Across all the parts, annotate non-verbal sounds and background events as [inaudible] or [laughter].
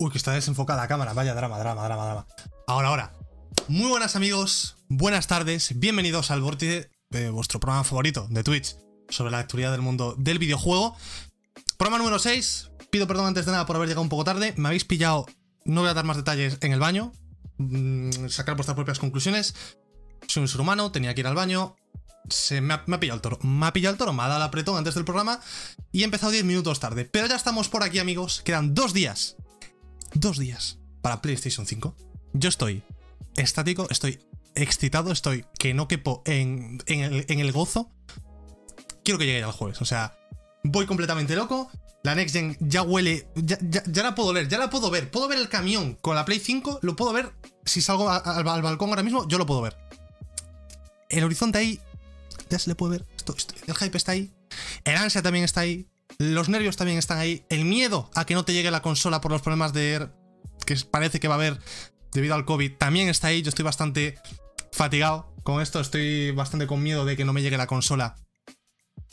Uy, que está desenfocada la cámara. Vaya drama, drama, drama, drama. Ahora, ahora. Muy buenas amigos, buenas tardes, bienvenidos al Vórtice, de vuestro programa favorito de Twitch sobre la actualidad del mundo del videojuego. Programa número 6. Pido perdón antes de nada por haber llegado un poco tarde. Me habéis pillado, no voy a dar más detalles, en el baño. Mm, sacar vuestras propias conclusiones. Soy un ser humano, tenía que ir al baño. Se me ha, pillado el toro. Me ha pillado el toro, me ha dado el apretón antes del programa y he empezado 10 minutos tarde. Pero ya estamos por aquí, amigos. Quedan dos días. Dos días para PlayStation 5. Yo estoy estático, estoy excitado, estoy que no quepo en, en el, en el gozo. Quiero que llegue el jueves. O sea, voy completamente loco. La Next Gen ya huele. Ya, ya- la puedo oler, ya la puedo ver. Puedo ver el camión con la Play 5. Lo puedo ver. Si salgo al, al balcón ahora mismo, yo lo puedo ver. El horizonte ahí. Ya se le puede ver. Esto- el hype está ahí. El ansia también está ahí. Los nervios también están ahí. El miedo a que no te llegue la consola por los problemas de. que parece que va a haber debido al COVID también está ahí. Yo estoy bastante fatigado con esto. Estoy bastante con miedo de que no me llegue la consola.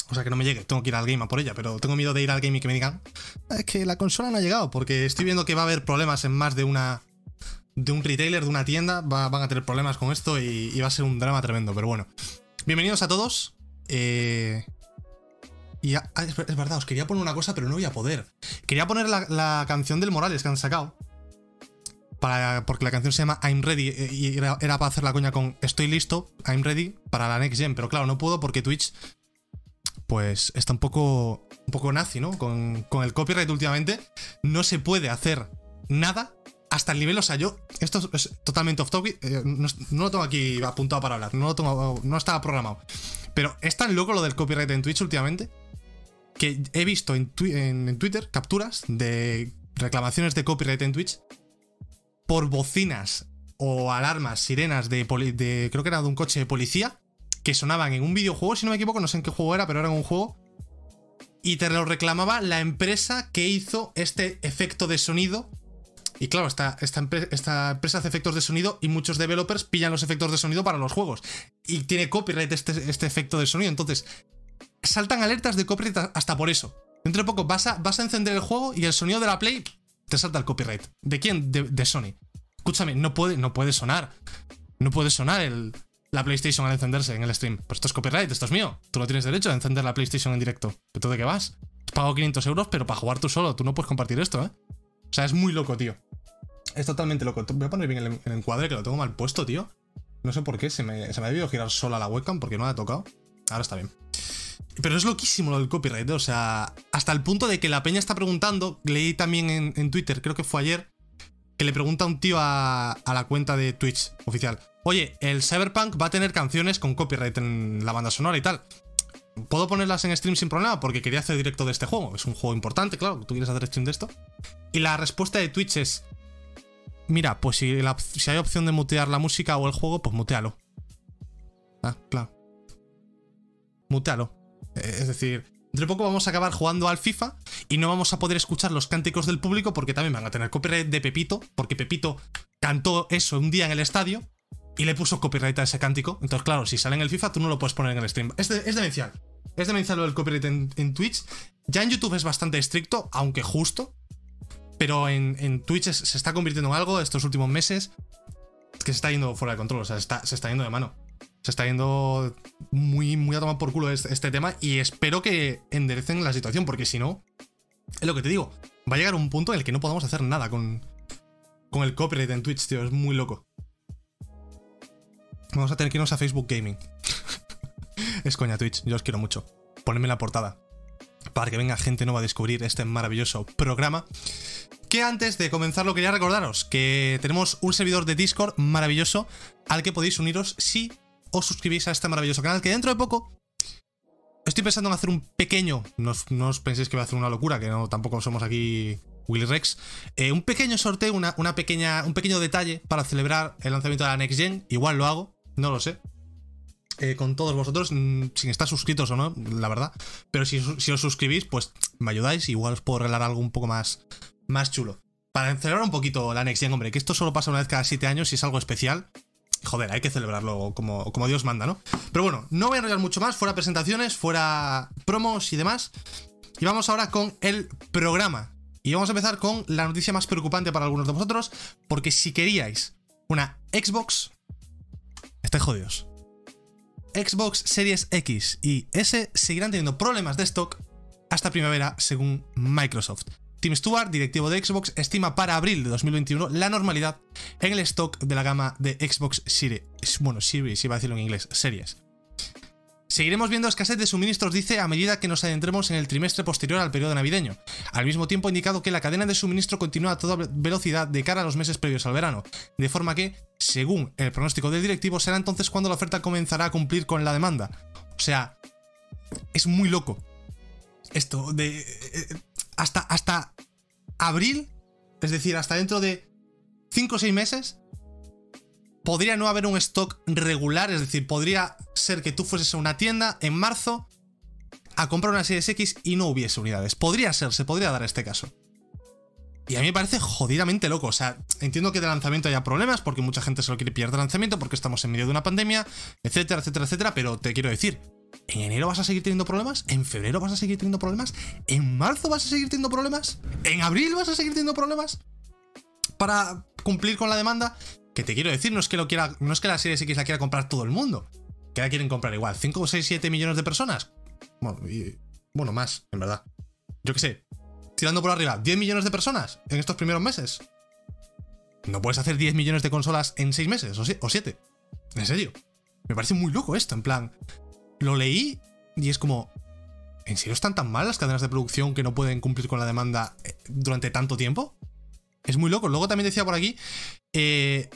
O sea, que no me llegue. Tengo que ir al game a por ella. Pero tengo miedo de ir al game y que me digan. Es que la consola no ha llegado. Porque estoy viendo que va a haber problemas en más de una. De un retailer, de una tienda. Va- van a tener problemas con esto y, y va a ser un drama tremendo. Pero bueno. Bienvenidos a todos. Eh. Y ah, es, ver- es verdad, os quería poner una cosa, pero no voy a poder. Quería poner la, la canción del Morales que han sacado. Para, porque la canción se llama I'm Ready eh, y era, era para hacer la coña con Estoy listo, I'm Ready para la Next Gen. Pero claro, no puedo porque Twitch pues está un poco, un poco nazi, ¿no? Con, con el copyright últimamente no se puede hacer nada hasta el nivel, o sea, yo, esto es- totalmente off topic, eh, no, lo tengo aquí apuntado para hablar, no lo tengo, no estaba programado. Pero es tan loco lo del copyright en Twitch últimamente que he visto en, en- Twitter capturas de reclamaciones de copyright en Twitch por bocinas o alarmas, sirenas de, de creo que era de un coche de policía que sonaban en un videojuego, si no me equivoco, no sé en qué juego era, pero era en un juego. Y te lo reclamaba la empresa que hizo este efecto de sonido. Y claro, esta, esta, empre- esta empresa hace efectos de sonido y muchos developers pillan los efectos de sonido para los juegos. Y tiene copyright este, este efecto de sonido. Entonces, saltan alertas de copyright hasta por eso. Dentro de poco vas a, vas a encender el juego y el sonido de la Play te salta el copyright. ¿De quién? De, Sony. Escúchame, no puede, no puede sonar. No puede sonar el, la PlayStation al encenderse en el stream. Pues esto es copyright, esto es mío. Tú no tienes derecho a encender la PlayStation en directo. ¿Pero tú de qué vas? Pago 500 euros, pero para jugar tú solo. Tú no puedes compartir esto, ¿eh? O sea, es muy loco, tío. Es totalmente loco. Voy a poner bien el, el encuadre, que lo tengo mal puesto, tío. No sé por qué, se me, se me ha debido girar sola la webcam porque no la ha tocado. Ahora está bien. Pero es loquísimo lo del copyright, o sea, hasta el punto de que la peña está preguntando, leí también en, Twitter, creo que fue ayer, que le pregunta un tío a, a la cuenta de Twitch oficial, oye, el Cyberpunk va a tener canciones con copyright en la banda sonora y tal. ¿Puedo ponerlas en stream sin problema? Porque quería hacer directo de este juego. Es un juego importante, claro, tú quieres hacer stream de esto. Y la respuesta de Twitch es, mira, pues si, hay opción de mutear la música o el juego, pues mutealo. Ah, claro. Mutealo. Eh, Es decir, dentro de poco vamos a acabar jugando al FIFA y no vamos a poder escuchar los cánticos del público porque también van a tener copyright de Pepito, porque Pepito cantó eso un día en el estadio y le puso copyright a ese cántico. Entonces, claro, si sale en el FIFA, tú no lo puedes poner en el stream. Es, es demencial. Es demencial lo del copyright en, Twitch. Ya en YouTube es bastante estricto, aunque justo. Pero en, en Twitch se está convirtiendo en algo estos últimos meses que se está yendo fuera de control. O sea, está- se está yendo de mano se está yendo muy, muy a tomar por culo este, este tema y espero que enderecen la situación, porque si no, es lo que te digo, va a llegar un punto en el que no podamos hacer nada con, con el copyright en Twitch, tío, es muy loco. Vamos a tener que irnos a Facebook Gaming. [laughs] es coña Twitch, yo os quiero mucho. Ponedme la portada para que venga gente nueva a descubrir este maravilloso programa. Que antes de comenzarlo quería recordaros que tenemos un servidor de Discord maravilloso al que podéis uniros si os suscribís a este maravilloso canal que dentro de poco estoy pensando en hacer un pequeño, no no os penséis que voy a hacer una locura, que no tampoco somos aquí Willy Rex, eh, un pequeño sorteo, una, una pequeña, un pequeño detalle para celebrar el lanzamiento de la Next Gen, igual lo hago, no lo sé. eh, con todos vosotros, mm, sin estar suscritos o no, la verdad. Pero si, os suscribís, pues me ayudáis, igual os puedo regalar algo un poco más, más chulo. Para celebrar un poquito la Next Gen, hombre, que esto solo pasa una vez cada 7 años y es algo especial. Joder, hay que celebrarlo como, como Dios manda, ¿no? Pero bueno, no voy a enrollar mucho más, fuera presentaciones, fuera promos y demás. Y vamos ahora con el programa. Y vamos a empezar con la noticia más preocupante para algunos de vosotros, porque si queríais una Xbox, estáis jodidos. Xbox Series X y S seguirán teniendo problemas de stock hasta primavera, según Microsoft. Tim Stewart, directivo de Xbox, estima para abril de 2021 la normalidad en el stock de la gama de Xbox Series. Bueno, Series, iba a decirlo en inglés, series. Seguiremos viendo escasez de suministros, dice, a medida que nos adentremos en el trimestre posterior al periodo navideño. Al mismo tiempo ha indicado que la cadena de suministro continúa a toda velocidad de cara a los meses previos al verano, de forma que, según el pronóstico del directivo, será entonces cuando la oferta comenzará a cumplir con la demanda. O sea, es muy loco. Esto de... Eh, hasta, hasta abril, es decir, hasta dentro de 5 o 6 meses, podría no haber un stock regular, es decir, podría ser que tú fueses a una tienda en marzo a comprar una Series X y no hubiese unidades. Podría ser, se podría dar este caso. Y a mí me parece jodidamente loco. O sea, entiendo que de lanzamiento haya problemas, porque mucha gente se lo quiere pillar de lanzamiento, porque estamos en medio de una pandemia, etcétera, etcétera, etcétera. Pero te quiero decir, ¿en enero vas a seguir teniendo problemas? ¿En febrero vas a seguir teniendo problemas? ¿En marzo vas a seguir teniendo problemas? ¿En abril vas a seguir teniendo problemas? Para cumplir con la demanda. Que te quiero decir, no es que lo quiera, no es que la Series X la quiera comprar todo el mundo. Que la quieren comprar igual. ¿5, 6, 7 millones de personas? Bueno, bueno, más, en verdad. Yo qué sé. Tirando por arriba, ¿10 millones de personas en estos primeros meses? No puedes hacer 10 millones de consolas en 6 meses o 7. En serio. Me parece muy loco esto, en plan. Lo leí y es como. ¿En serio están tan mal las cadenas de producción que no pueden cumplir con la demanda eh, durante tanto tiempo? Es muy loco. Luego también decía por aquí. Eh,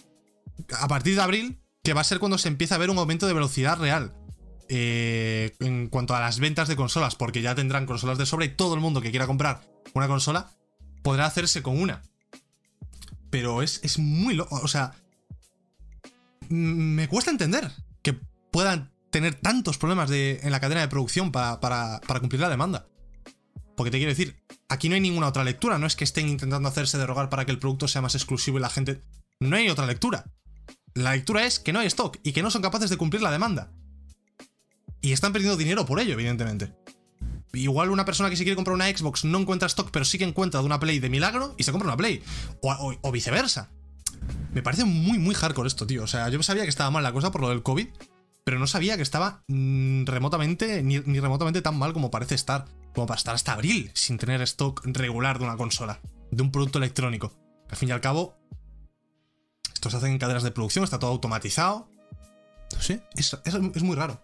a partir de abril, que va a ser cuando se empieza a ver un aumento de velocidad real. Eh, en cuanto a las ventas de consolas, porque ya tendrán consolas de sobra y todo el mundo que quiera comprar una consola podrá hacerse con una. Pero es, es muy loco, o sea, me cuesta entender que puedan tener tantos problemas de, en la cadena de producción para, para, para cumplir la demanda. Porque te quiero decir, aquí no hay ninguna otra lectura, no es que estén intentando hacerse derogar para que el producto sea más exclusivo y la gente... No hay otra lectura. La lectura es que no hay stock y que no son capaces de cumplir la demanda. Y están perdiendo dinero por ello, evidentemente. Igual una persona que se quiere comprar una Xbox no encuentra stock, pero sí que encuentra una Play de milagro y se compra una Play. O, viceversa. Me parece muy, muy hardcore esto, tío. O sea, yo sabía que estaba mal la cosa por lo del COVID, pero no sabía que estaba mm, remotamente, ni remotamente tan mal como parece estar. Como para estar hasta abril sin tener stock regular de una consola, de un producto electrónico. Al fin y al cabo, esto se hace en cadenas de producción, está todo automatizado. No sé, es, muy raro.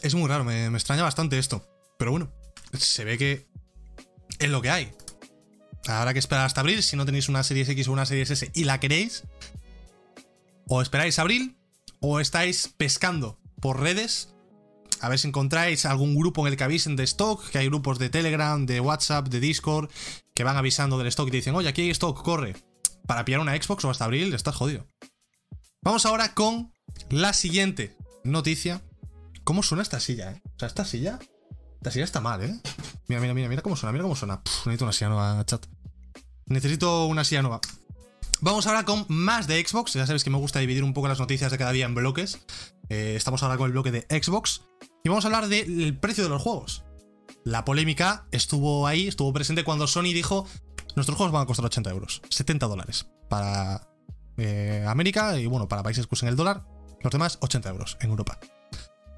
Es muy raro, me, extraña bastante esto. Pero bueno, se ve que es lo que hay. Habrá que esperar hasta abril. Si no tenéis una Series X o una Series S y la queréis, o esperáis abril, o estáis pescando por redes. A ver si encontráis algún grupo en el que avisen de stock, que hay grupos de Telegram, de WhatsApp, de Discord, que van avisando del stock y te dicen, oye, aquí hay stock, corre para pillar una Xbox o hasta abril estás jodido. Vamos ahora con la siguiente noticia. ¿Cómo suena esta silla, eh? O sea, esta silla. Esta silla está mal, eh. Mira, mira, mira, mira cómo suena, mira cómo suena. necesito una silla nueva, chat. Necesito una silla nueva. Vamos ahora con más de Xbox. Ya sabéis que me gusta dividir un poco las noticias de cada día en bloques. Eh, estamos ahora con el bloque de Xbox. Y vamos a hablar del precio de los juegos. La polémica estuvo ahí, estuvo presente cuando Sony dijo Nuestros juegos van a costar 80 euros, 70 dólares para eh, América y bueno, para países que usen el dólar, los demás 80 euros en Europa.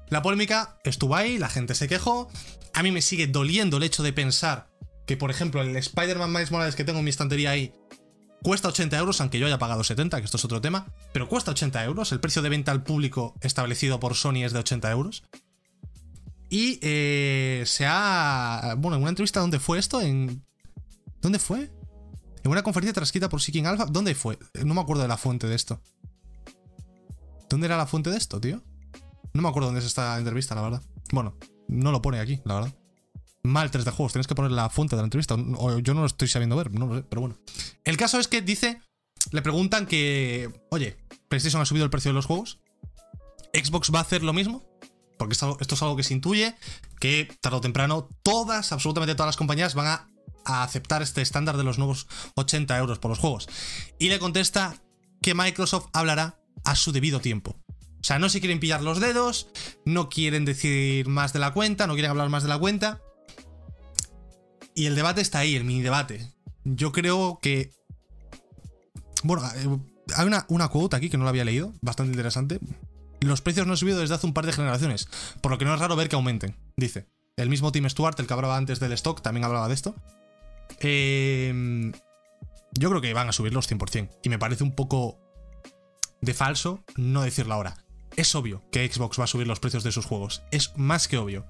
La polémica estuvo ahí, la gente se quejó. A mí me sigue doliendo el hecho de pensar que, por ejemplo, el Spider-Man Miles Morales que tengo en mi estantería ahí cuesta 80 euros, aunque yo haya pagado 70, que esto es otro tema, pero cuesta 80 euros. El precio de venta al público establecido por Sony es de 80 euros. Y eh, se ha. Bueno, en una entrevista, ¿dónde fue esto? En ¿Dónde fue? En una conferencia transcrita por Seeking Alpha. ¿Dónde fue? No me acuerdo de la fuente de esto. ¿Dónde era la fuente de esto, tío? No me acuerdo dónde es esta entrevista, la verdad. Bueno, no lo pone aquí, la verdad. Mal 3 de juegos, tienes que poner la fuente de la entrevista. O yo no lo estoy sabiendo ver, no lo sé, pero bueno. El caso es que dice. Le preguntan que. Oye, PlayStation ha subido el precio de los juegos. ¿Xbox va a hacer lo mismo? Porque esto, es algo que se intuye que tarde o temprano todas, absolutamente todas las compañías van a a aceptar este estándar de los nuevos 80 euros por los juegos. Y le contesta que Microsoft hablará a su debido tiempo. O sea, no se quieren pillar los dedos, no quieren decir más de la cuenta, no quieren hablar más de la cuenta. Y el debate está ahí, el mini debate. Yo creo que. Bueno, eh, hay una, una quote aquí que no la había leído, bastante interesante. Los precios no han subido desde hace un par de generaciones, por lo que no es raro ver que aumenten, dice. El mismo Tim Stewart, el que hablaba antes del stock, también hablaba de esto. Eh, yo creo que van a subirlos 100%. Y me parece un poco de falso no decirlo ahora. Es obvio que Xbox va a subir los precios de sus juegos. Es más que obvio.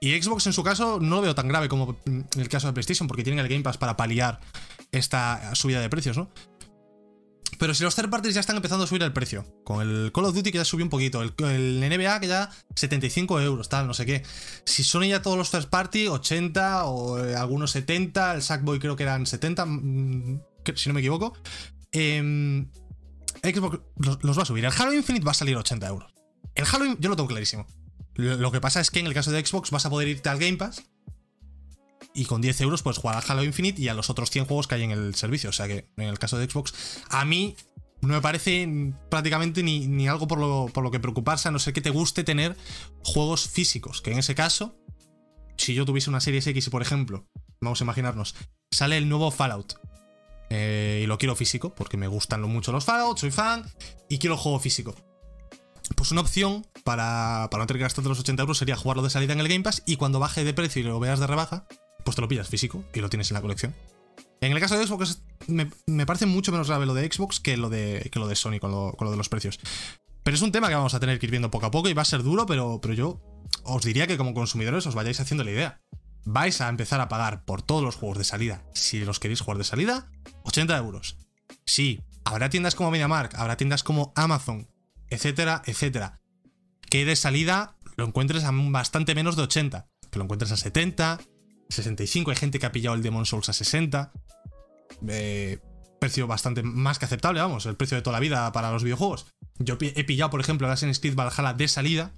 Y Xbox en su caso no lo veo tan grave como en el caso de PlayStation, porque tienen el Game Pass para paliar esta subida de precios, ¿no? Pero si los third parties ya están empezando a subir el precio, con el Call of Duty que ya subió un poquito, el, NBA que ya 75 euros, tal, no sé qué. Si son ya todos los third party, 80 o eh, algunos 70, el Sackboy creo que eran 70, mm, si no me equivoco. Eh, Xbox los, va a subir. El Halo Infinite va a salir 80 euros. El Halo, yo lo tengo clarísimo. Lo que pasa es que en el caso de Xbox vas a poder irte al Game Pass y con 10 euros puedes jugar al Halo Infinite y a los otros 100 juegos que hay en el servicio. O sea que en el caso de Xbox, a mí no me parece prácticamente ni, algo por lo, por lo, que preocuparse, a no ser que te guste tener juegos físicos. Que en ese caso, si yo tuviese una serie X por ejemplo, vamos a imaginarnos, sale el nuevo Fallout eh, y lo quiero físico, porque me gustan mucho los Fallout, soy fan, y quiero juego físico. Pues una opción para, para no tener que gastarte los 80 euros sería jugarlo de salida en el Game Pass y cuando baje de precio y lo veas de rebaja, pues te lo pillas físico y lo tienes en la colección. En el caso de Xbox me, parece mucho menos grave lo de Xbox que lo de, que lo de Sony con lo, con lo, de los precios. Pero es un tema que vamos a tener que ir viendo poco a poco y va a ser duro, pero, pero yo os diría que como consumidores os vayáis haciendo la idea vais a empezar a pagar por todos los juegos de salida, si los queréis jugar de salida, 80 euros. Sí, habrá tiendas como MediaMark, habrá tiendas como Amazon, etcétera, etcétera. Que de salida lo encuentres a bastante menos de 80, que lo encuentres a 70, 65, hay gente que ha pillado el Demon Souls a 60. Eh, precio bastante más que aceptable, vamos, el precio de toda la vida para los videojuegos. Yo he pillado, por ejemplo, Assassin's Creed Valhalla de salida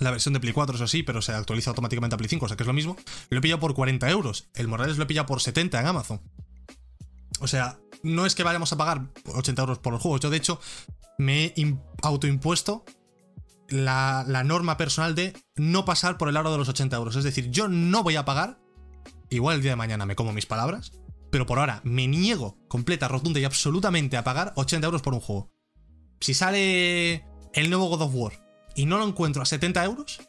la versión de Play 4, eso sí, pero se actualiza automáticamente a Play 5, o sea que es lo mismo. Lo he pillado por 40 euros. El Morales lo he pillado por 70 en Amazon. O sea, no es que vayamos a pagar 80 euros por los juegos. Yo, de hecho, me he autoimpuesto la, norma personal de no pasar por el aro de los 80 euros. Es decir, yo no voy a pagar. Igual el día de mañana me como mis palabras. Pero por ahora me niego completa, rotunda y absolutamente a pagar 80 euros por un juego. Si sale el nuevo God of War y no lo encuentro a 70 euros,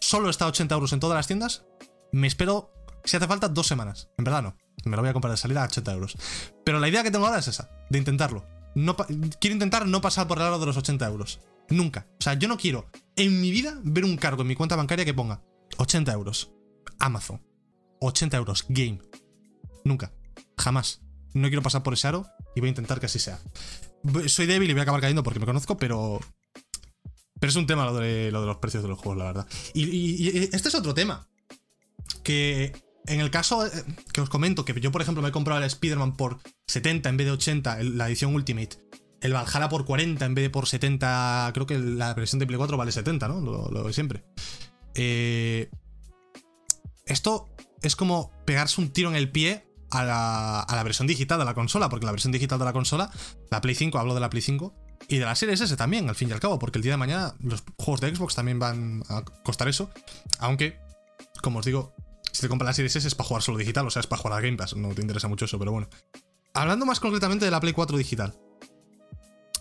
solo está a 80 euros en todas las tiendas, me espero, si hace falta, dos semanas. En verdad no. Me lo voy a comprar de salida a 80 euros. Pero la idea que tengo ahora es esa, de intentarlo. No quiero intentar no pasar por el lado de los 80 euros. Nunca. O sea, yo no quiero en mi vida ver un cargo en mi cuenta bancaria que ponga 80 euros. Amazon. 80 euros. Game. Nunca. Jamás. No quiero pasar por ese aro y voy a intentar que así sea. Soy débil y voy a acabar cayendo porque me conozco, pero pero es un tema lo de, lo de los precios de los juegos, la verdad. Y, este es otro tema. Que en el caso eh, que os comento, que yo por ejemplo me he comprado el Spider-Man por 70 en vez de 80, la edición Ultimate. El Valhalla por 40 en vez de por 70. Creo que la versión de Play 4 vale 70, ¿no? Lo, de siempre. Eh, esto es como pegarse un tiro en el pie a la, a la, versión digital de la consola, porque la versión digital de la consola, la Play 5, hablo de la Play 5, y de la Series S también, al fin y al cabo, porque el día de mañana los juegos de Xbox también van a costar eso. Aunque, como os digo, te compras la Series S es para jugar solo digital, o sea, es para jugar a Game Pass, no te interesa mucho eso, pero bueno. Hablando más concretamente de la Play 4 digital.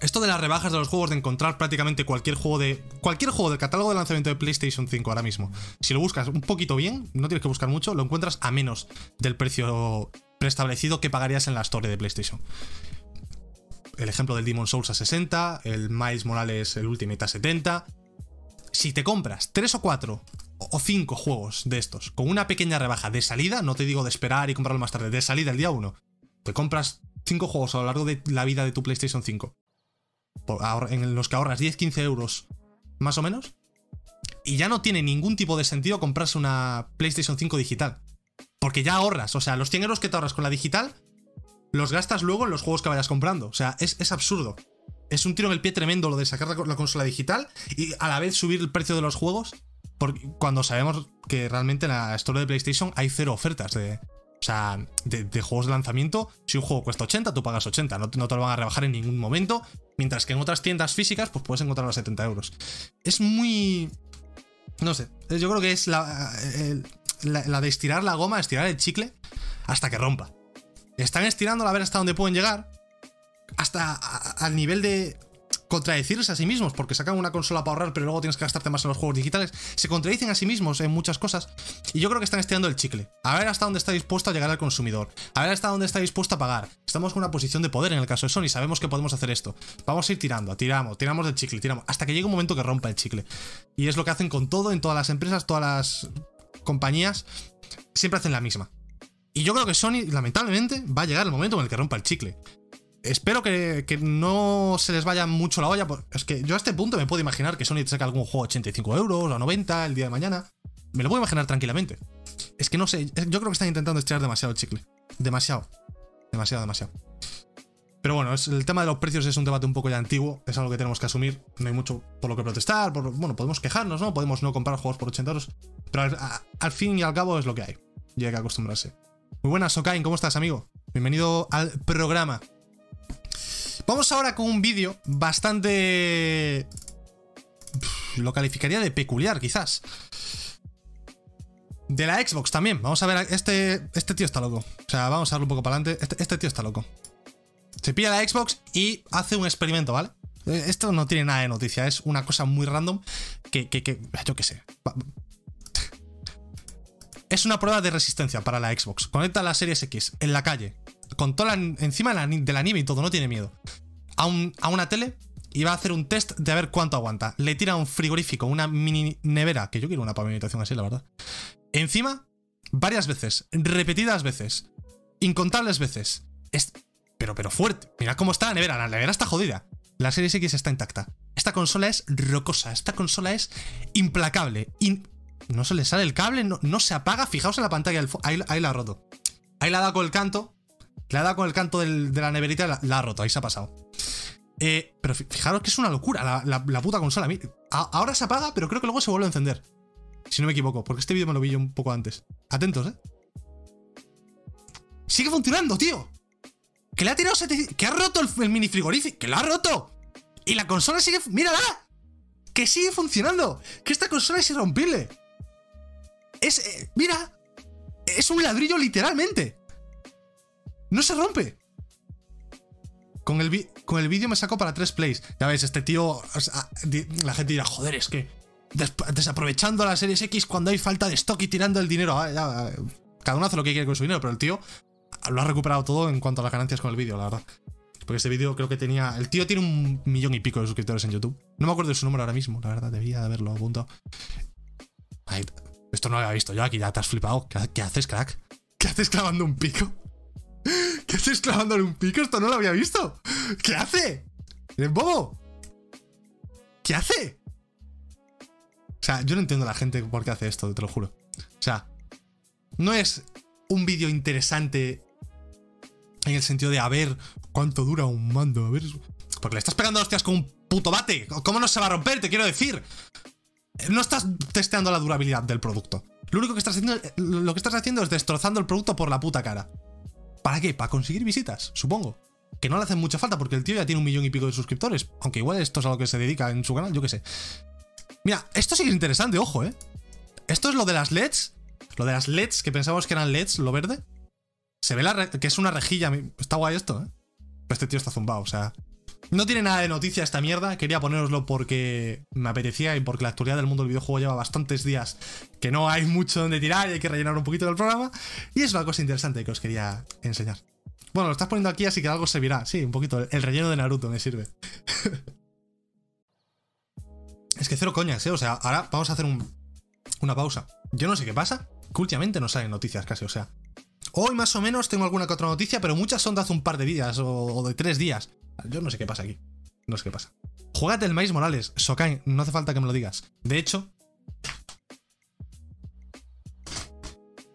Esto de las rebajas de los juegos, de encontrar prácticamente cualquier juego de. Cualquier juego del catálogo de lanzamiento de PlayStation 5 ahora mismo. Si lo buscas un poquito bien, no tienes que buscar mucho, lo encuentras a menos del precio preestablecido que pagarías en la store de PlayStation el ejemplo del Demon Souls a 60, el Miles Morales, el Ultimate a 70. Si te compras 3 o 4 o 5 juegos de estos con una pequeña rebaja de salida, no te digo de esperar y comprarlo más tarde, de salida el día 1, te compras 5 juegos a lo largo de la vida de tu PlayStation 5, en los que ahorras 10-15 euros más o menos, y ya no tiene ningún tipo de sentido comprarse una PlayStation 5 digital. Porque ya ahorras, o sea, los 100 euros que te ahorras con la digital los gastas luego en los juegos que vayas comprando. O sea, es, absurdo. Es un tiro en el pie tremendo lo de sacar la, consola digital y a la vez subir el precio de los juegos. Porque cuando sabemos que realmente en la store de PlayStation hay cero ofertas de. O sea, de, juegos de lanzamiento. Si un juego cuesta 80, tú pagas 80. No, no, te lo van a rebajar en ningún momento. Mientras que en otras tiendas físicas, pues puedes encontrarlo a 70 euros. Es muy. No sé. Yo creo que es la. la, de estirar la goma, estirar el chicle, hasta que rompa. Están estirando a ver hasta dónde pueden llegar, hasta al nivel de contradecirse a sí mismos, porque sacan una consola para ahorrar, pero luego tienes que gastarte más en los juegos digitales. Se contradicen a sí mismos en muchas cosas. Y yo creo que están estirando el chicle. A ver hasta dónde está dispuesto a llegar al consumidor. A ver hasta dónde está dispuesto a pagar. Estamos con una posición de poder en el caso de Sony. Sabemos que podemos hacer esto. Vamos a ir tirando, tiramos, tiramos del chicle, tiramos. Hasta que llegue un momento que rompa el chicle. Y es lo que hacen con todo, en todas las empresas, todas las compañías. Siempre hacen la misma. Y yo creo que Sony, lamentablemente, va a llegar el momento en el que rompa el chicle espero que, no se les vaya mucho la olla. Es que yo a este punto me puedo imaginar que Sony saca algún juego a 85 euros o a 90 el día de mañana. Me lo puedo imaginar tranquilamente. Es que no sé, yo creo que están intentando estirar demasiado el chicle. Demasiado. Demasiado, demasiado. Pero bueno, el tema de los precios es un debate un poco ya antiguo, es algo que tenemos que asumir. No hay mucho por lo que protestar, bueno, podemos quejarnos, ¿no? Podemos no comprar juegos por 80 euros, pero al, al, fin y al cabo es lo que hay. Y hay que acostumbrarse. Muy buenas, Sokain, ¿cómo estás, amigo? Bienvenido al programa. Vamos ahora con un vídeo bastante... Lo calificaría de peculiar, quizás. De la Xbox también. Vamos a ver, este, este tío está loco. O sea, vamos a darle un poco para adelante. Este, este, tío está loco. Se pilla la Xbox y hace un experimento, ¿vale? Eh, esto no tiene nada de noticia, es una cosa muy random que, que, que yo qué sé. Es una prueba de resistencia para la Xbox. Conecta la Series X en la calle, con toda encima de la, de la, nieve y todo, no tiene miedo. A, una tele y va a hacer un test de a ver cuánto aguanta. Le tira un frigorífico, una mini nevera, que yo quiero una pavimentación así, la verdad. Encima, varias veces, repetidas veces, incontables veces. Es, pero, pero fuerte. Mira cómo está la nevera, la nevera está jodida. La Series X está intacta. Esta consola es rocosa, esta consola es implacable. no se le sale el cable, no, se apaga. Fijaos en la pantalla, ahí, ahí la ha roto. Ahí la ha dado con el canto le ha dado con el canto de la neverita y la, ha roto, ahí se ha pasado. Eh, pero fijaros que es una locura la, puta consola. ahora se apaga, pero creo que luego se vuelve a encender. Si no me equivoco, porque este vídeo me lo vi yo un poco antes. Atentos, ¿eh? Sigue funcionando, tío. Que le ha tirado Que ha roto el, mini frigorífico. Que lo ha roto. Y la consola sigue... ¡Mírala! Que sigue funcionando. Que esta consola es irrompible. Es... Eh, mira. Es un ladrillo literalmente. ¡No se rompe! Con el, con el vídeo me saco para tres plays. Ya ves, este tío. La gente dirá, joder, es que. desaprovechando la Series X cuando hay falta de stock y tirando el dinero. Ah, cada uno hace lo que quiere con su dinero, pero el tío lo ha recuperado todo en cuanto a las ganancias con el vídeo, la verdad. Porque este vídeo creo que tenía. El tío tiene un millón y pico de suscriptores en YouTube. No me acuerdo de su número ahora mismo, la verdad, debía de haberlo apuntado. esto no lo había visto yo aquí, ya te has flipado. ¿Qué haces, crack? ¿Qué haces clavando un pico? [gasps] ¿Qué haces clavándole un pico? Esto no lo había visto. ¿Qué hace? ¿Eres bobo? ¿Qué hace? O sea, yo no entiendo a la gente por qué hace esto, te lo juro. O sea, no es un vídeo interesante en el sentido de a ver cuánto dura un mando, a ver. Porque le estás pegando hostias con un puto bate. ¿Cómo no se va a romper? Te quiero decir. No estás testeando la durabilidad del producto. Lo único que estás haciendo, lo que estás haciendo es destrozando el producto por la puta cara. ¿Para qué? Para conseguir visitas, supongo. Que no le hacen mucha falta porque el tío ya tiene un millón y pico de suscriptores. Aunque igual esto es a lo que se dedica en su canal, yo qué sé. Mira, esto sí que es interesante, ojo, ¿eh? Esto es lo de las LEDs. Lo de las LEDs, que pensábamos que eran LEDs, lo verde. Se ve la que es una rejilla. Está guay esto, ¿eh? este tío está zumbado, o sea. No tiene nada de noticia esta mierda, quería poneroslo porque me apetecía y porque la actualidad del mundo del videojuego lleva bastantes días que no hay mucho donde tirar y hay que rellenar un poquito del programa. Y es una cosa interesante que os quería enseñar. Bueno, lo estás poniendo aquí, así que algo servirá. Sí, un poquito. El relleno de Naruto me sirve. [laughs] es que cero coñas, ¿eh? O sea, ahora vamos a hacer una pausa. Yo no sé qué pasa, que no salen noticias casi, o sea. Hoy más o menos tengo alguna que otra noticia, pero muchas son de hace un par de días o de tres días. Yo no sé qué pasa aquí. No sé qué pasa. Juégate el Maíz Morales, Sokain, no hace falta que me lo digas. De hecho.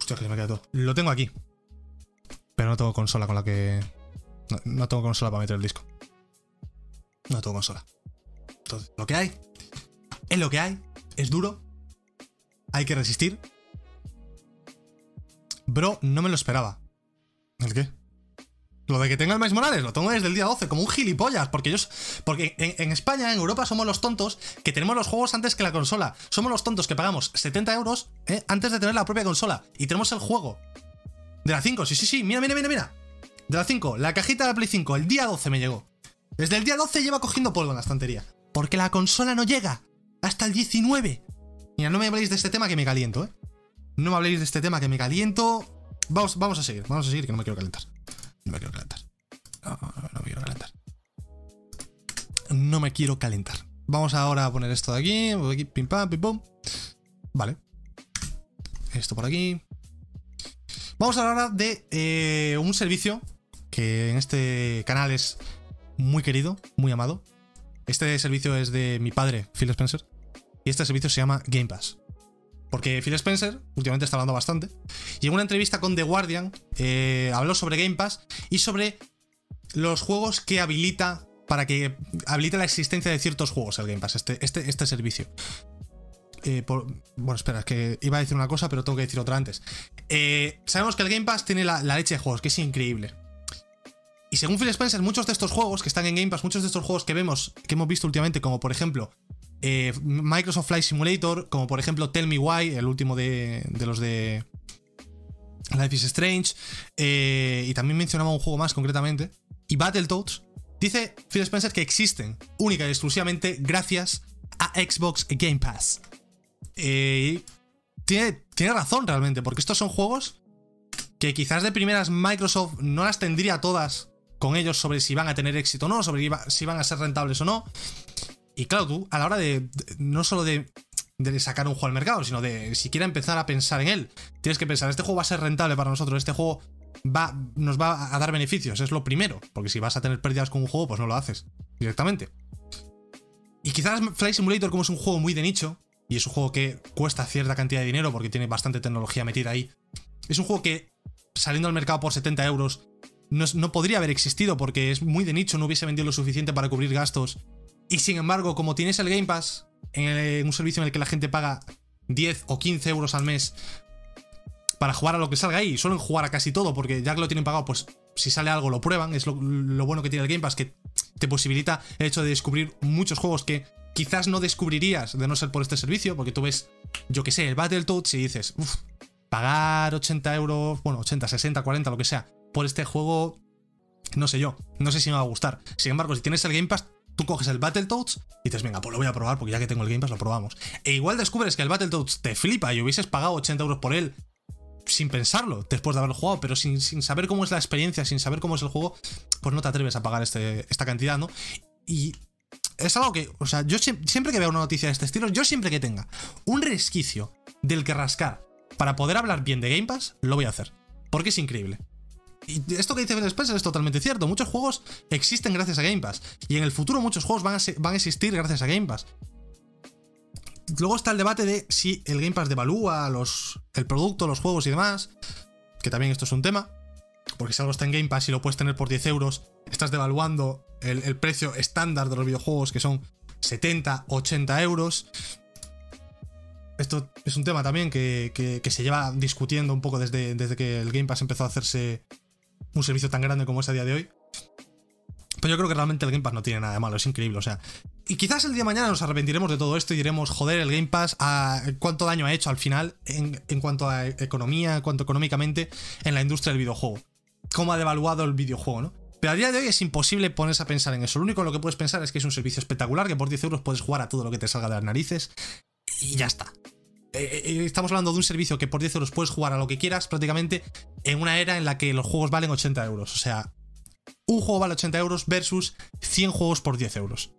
Hostia, que se me queda todo. Lo tengo aquí. Pero no tengo consola con la que. No, tengo consola para meter el disco. No tengo consola. Entonces, lo que hay. Es lo que hay. Es duro. Hay que resistir. Bro, no me lo esperaba. ¿El qué? Lo de que tenga el Miles Morales lo tengo desde el día 12, como un gilipollas, porque ellos. Porque en, España, en Europa, somos los tontos que tenemos los juegos antes que la consola. Somos los tontos que pagamos 70 euros ¿eh? antes de tener la propia consola. Y tenemos el juego. De la 5, sí, sí, sí. Mira, mira, mira, mira. De la 5, la cajita de la Play 5, el día 12 me llegó. Desde el día 12 lleva cogiendo polvo en la estantería. Porque la consola no llega hasta el 19. Mira, no me habléis de este tema que me caliento, ¿eh? No me habléis de este tema que me caliento. Vamos, vamos a seguir, vamos a seguir que no me quiero calentar. No me quiero calentar. No, no, me quiero calentar. No me quiero calentar. Vamos ahora a poner esto de aquí. aquí pim pam, pim pum. Vale. Esto por aquí. Vamos a hablar de eh, un servicio que en este canal es muy querido, muy amado. Este servicio es de mi padre, Phil Spencer. Y este servicio se llama Game Pass. Porque Phil Spencer últimamente está hablando bastante. Y en una entrevista con The Guardian eh, habló sobre Game Pass y sobre los juegos que habilita para que habilite la existencia de ciertos juegos el Game Pass, este, este, este servicio. Eh, bueno, espera, es que iba a decir una cosa, pero tengo que decir otra antes. Eh, sabemos que el Game Pass tiene la, leche de juegos, que es increíble. Y según Phil Spencer, muchos de estos juegos que están en Game Pass, muchos de estos juegos que vemos, que hemos visto últimamente, como por ejemplo eh, Microsoft Flight Simulator, como por ejemplo Tell Me Why, el último de, los de Life is Strange, eh, y también mencionaba un juego más concretamente, y Battletoads, dice Phil Spencer que existen única y exclusivamente gracias a Xbox Game Pass. Eh, tiene, tiene razón realmente, porque estos son juegos que quizás de primeras Microsoft no las tendría todas con ellos sobre si van a tener éxito o no, sobre si van a ser rentables o no. Y claro, tú, a la hora de. no solo de, sacar un juego al mercado, sino de siquiera empezar a pensar en él, tienes que pensar, este juego va a ser rentable para nosotros, este juego va, nos va a dar beneficios, es lo primero. Porque si vas a tener pérdidas con un juego, pues no lo haces directamente. Y quizás Flight Simulator, como es un juego muy de nicho, y es un juego que cuesta cierta cantidad de dinero porque tiene bastante tecnología metida ahí, es un juego que saliendo al mercado por 70 euros no, no podría haber existido porque es muy de nicho, no hubiese vendido lo suficiente para cubrir gastos y sin embargo, como tienes el Game Pass, en, un servicio en el que la gente paga 10 o 15 euros al mes para jugar a lo que salga ahí, suelen jugar a casi todo, porque ya que lo tienen pagado, pues si sale algo lo prueban. Es lo, bueno que tiene el Game Pass, que te posibilita el hecho de descubrir muchos juegos que quizás no descubrirías de no ser por este servicio, porque tú ves, yo que sé, el Battletoads y dices, uff, pagar 80 euros, bueno, 80, 60, 40, lo que sea, por este juego, no sé yo, no sé si me va a gustar. Sin embargo, si tienes el Game Pass, tú coges el Battletoads y dices, venga, pues lo voy a probar porque ya que tengo el Game Pass lo probamos. E igual descubres que el Battletoads te flipa y hubieses pagado 80 euros por él sin pensarlo, después de haberlo jugado, pero sin, saber cómo es la experiencia, sin saber cómo es el juego, pues no te atreves a pagar este, esta cantidad, ¿no? Y es algo que, o sea, yo siempre que veo una noticia de este estilo, yo siempre que tenga un resquicio del que rascar para poder hablar bien de Game Pass, lo voy a hacer. Porque es increíble. Y esto que dice Phil Spencer es totalmente cierto. Muchos juegos existen gracias a Game Pass. Y en el futuro muchos juegos van a, van a existir gracias a Game Pass. Luego está el debate de si el Game Pass devalúa el producto, los juegos y demás. Que también esto es un tema. Porque si algo está en Game Pass y lo puedes tener por 10 euros, estás devaluando el, precio estándar de los videojuegos que son 70, 80 euros. Esto es un tema también que, que, se lleva discutiendo un poco desde, desde que el Game Pass empezó a hacerse un servicio tan grande como es a día de hoy. Pero yo creo que realmente el Game Pass no tiene nada de malo, es increíble, o sea. Y quizás el día de mañana nos arrepentiremos de todo esto y diremos, joder, el Game Pass, a cuánto daño ha hecho al final en, en cuanto a economía, en cuanto económicamente en la industria del videojuego. Cómo ha devaluado el videojuego, ¿no? Pero a día de hoy es imposible ponerse a pensar en eso. Lo único en lo que puedes pensar es que es un servicio espectacular, que por 10 euros puedes jugar a todo lo que te salga de las narices y ya está. Eh, eh, estamos hablando de un servicio que por 10 euros puedes jugar a lo que quieras prácticamente en una era en la que los juegos valen 80 euros. O sea, un juego vale 80 euros versus 100 juegos por 10 euros.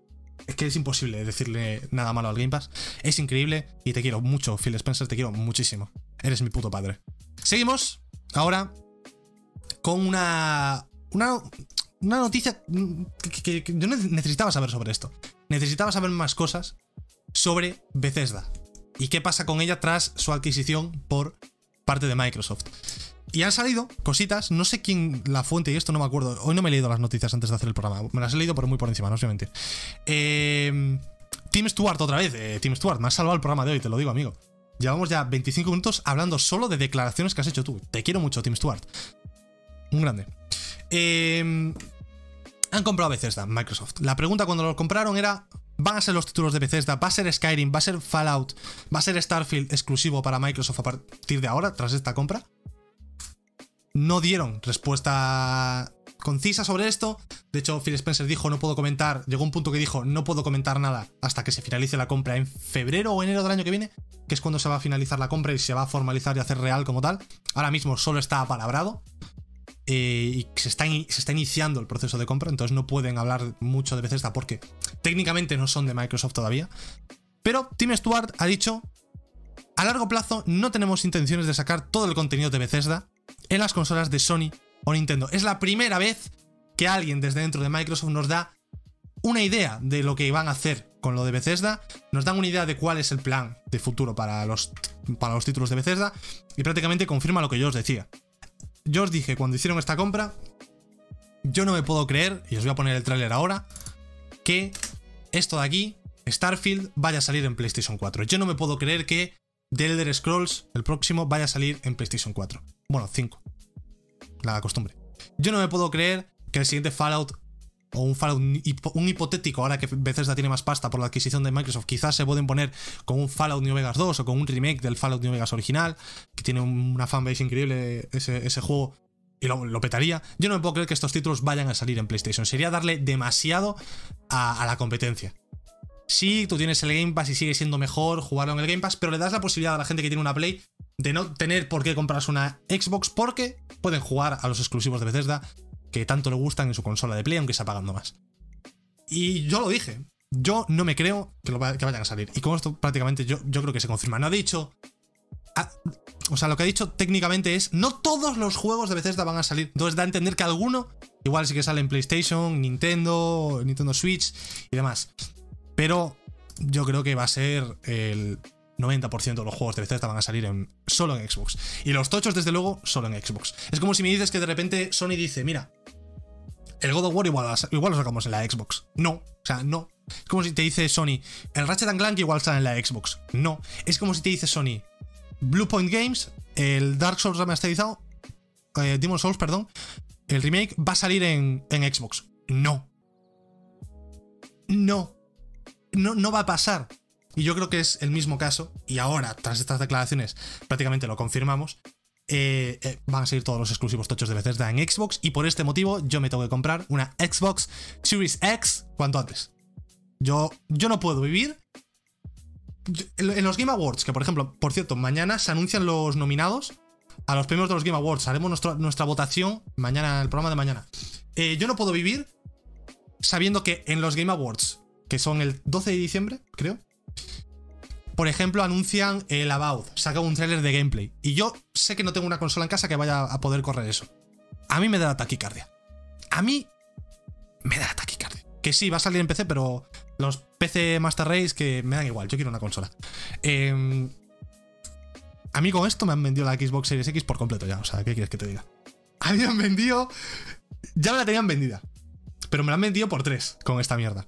Es que es imposible decirle nada malo al Game Pass. Es increíble y te quiero mucho, Phil Spencer, te quiero muchísimo. Eres mi puto padre. Seguimos ahora con una, una, una noticia que, que yo necesitaba saber sobre esto. Necesitaba saber más cosas sobre Bethesda y qué pasa con ella tras su adquisición por parte de Microsoft. Y han salido cositas, no sé quién la fuente, y esto no me acuerdo. Hoy no me he leído las noticias antes de hacer el programa. Me las he leído, pero muy por encima, no sé mentir. Eh, Tim Stewart, otra vez. Eh, Tim Stewart, me has salvado el programa de hoy, te lo digo, amigo. Llevamos ya 25 minutos hablando solo de declaraciones que has hecho tú. Te quiero mucho, Tim Stewart. Un grande. Eh, han comprado Bethesda, Microsoft. La pregunta cuando lo compraron era: ¿van a ser los títulos de Bethesda? ¿Va a ser Skyrim? ¿Va a ser Fallout? ¿Va a ser Starfield exclusivo para Microsoft a partir de ahora, tras esta compra? No dieron respuesta concisa sobre esto. De hecho, Phil Spencer dijo: No puedo comentar. Llegó un punto que dijo: No puedo comentar nada hasta que se finalice la compra en febrero o enero del año que viene, que es cuando se va a finalizar la compra y se va a formalizar y hacer real como tal. Ahora mismo solo está apalabrado. Eh, y se está, iniciando el proceso de compra, entonces no pueden hablar mucho de Bethesda porque técnicamente no son de Microsoft todavía. Pero Tim Stewart ha dicho, a largo plazo no tenemos intenciones de sacar todo el contenido de Bethesda en las consolas de Sony o Nintendo. Es la primera vez que alguien desde dentro de Microsoft nos da una idea de lo que van a hacer con lo de Bethesda, nos dan una idea de cuál es el plan de futuro para los, para los títulos de Bethesda y prácticamente confirma lo que yo os decía yo os dije cuando hicieron esta compra, yo no me puedo creer, y os voy a poner el tráiler ahora, que esto de aquí, Starfield, vaya a salir en PlayStation 4. Yo no me puedo creer que The Elder Scrolls, el próximo, vaya a salir en PlayStation 4. Bueno, 5. La costumbre. Yo no me puedo creer que el siguiente Fallout o un Fallout un hipotético, ahora que Bethesda tiene más pasta por la adquisición de Microsoft, quizás se pueden poner con un Fallout New Vegas 2 o con un remake del Fallout New Vegas original, que tiene una fanbase increíble ese, juego y lo, petaría. Yo no me puedo creer que estos títulos vayan a salir en PlayStation. Sería darle demasiado a, la competencia. Sí, tú tienes el Game Pass y sigue siendo mejor jugarlo en el Game Pass, pero le das la posibilidad a la gente que tiene una Play de no tener por qué comprarse una Xbox porque pueden jugar a los exclusivos de Bethesda que tanto le gustan en su consola de Play, aunque sea pagando más. Y yo lo dije, yo no me creo que, vayan a salir. Y con esto prácticamente yo, yo creo que se confirma. No ha dicho... O sea, lo que ha dicho técnicamente es, no todos los juegos de Bethesda van a salir. Entonces da a entender que alguno, igual sí que sale en PlayStation, Nintendo, Nintendo Switch y demás. Pero yo creo que va a ser el 90% de los juegos de Bethesda van a salir en, solo en Xbox. Y los tochos, desde luego, solo en Xbox. Es como si me dices que de repente Sony dice, mira, el God of War igual, igual lo sacamos en la Xbox. No, o sea, no. Es como si te dice Sony, el Ratchet Clank igual sale en la Xbox. No. Es como si te dice Sony, Blue Point Games, el Dark Souls remasterizado, eh, Demon Souls, perdón, el remake va a salir en, en Xbox. No. No. No, no va a pasar. Y yo creo que es el mismo caso, y ahora, tras estas declaraciones, prácticamente lo confirmamos. Eh, eh, van a seguir todos los exclusivos tochos de Bethesda en Xbox y por este motivo yo me tengo que comprar una Xbox Series X cuanto antes. Yo, yo no puedo vivir. en los Game Awards, que por ejemplo, por cierto, mañana se anuncian los nominados a los premios de los Game Awards. Haremos nuestra votación mañana, el programa de mañana. Eh, yo no puedo vivir sabiendo que en los Game Awards, que son el 12 de diciembre, creo, por ejemplo, anuncian el About, saca un trailer de gameplay. Y yo sé que no tengo una consola en casa que vaya a poder correr eso. A mí me da la taquicardia. A mí me da la taquicardia. Que sí, va a salir en PC, pero los PC Master Race que me dan igual, yo quiero una consola. Em, a mí con esto me han vendido la Xbox Series X por completo ya, o sea, ¿qué quieres que te diga? [laughs] Han vendido... Ya me la tenían vendida. Pero me la han vendido por tres con esta mierda.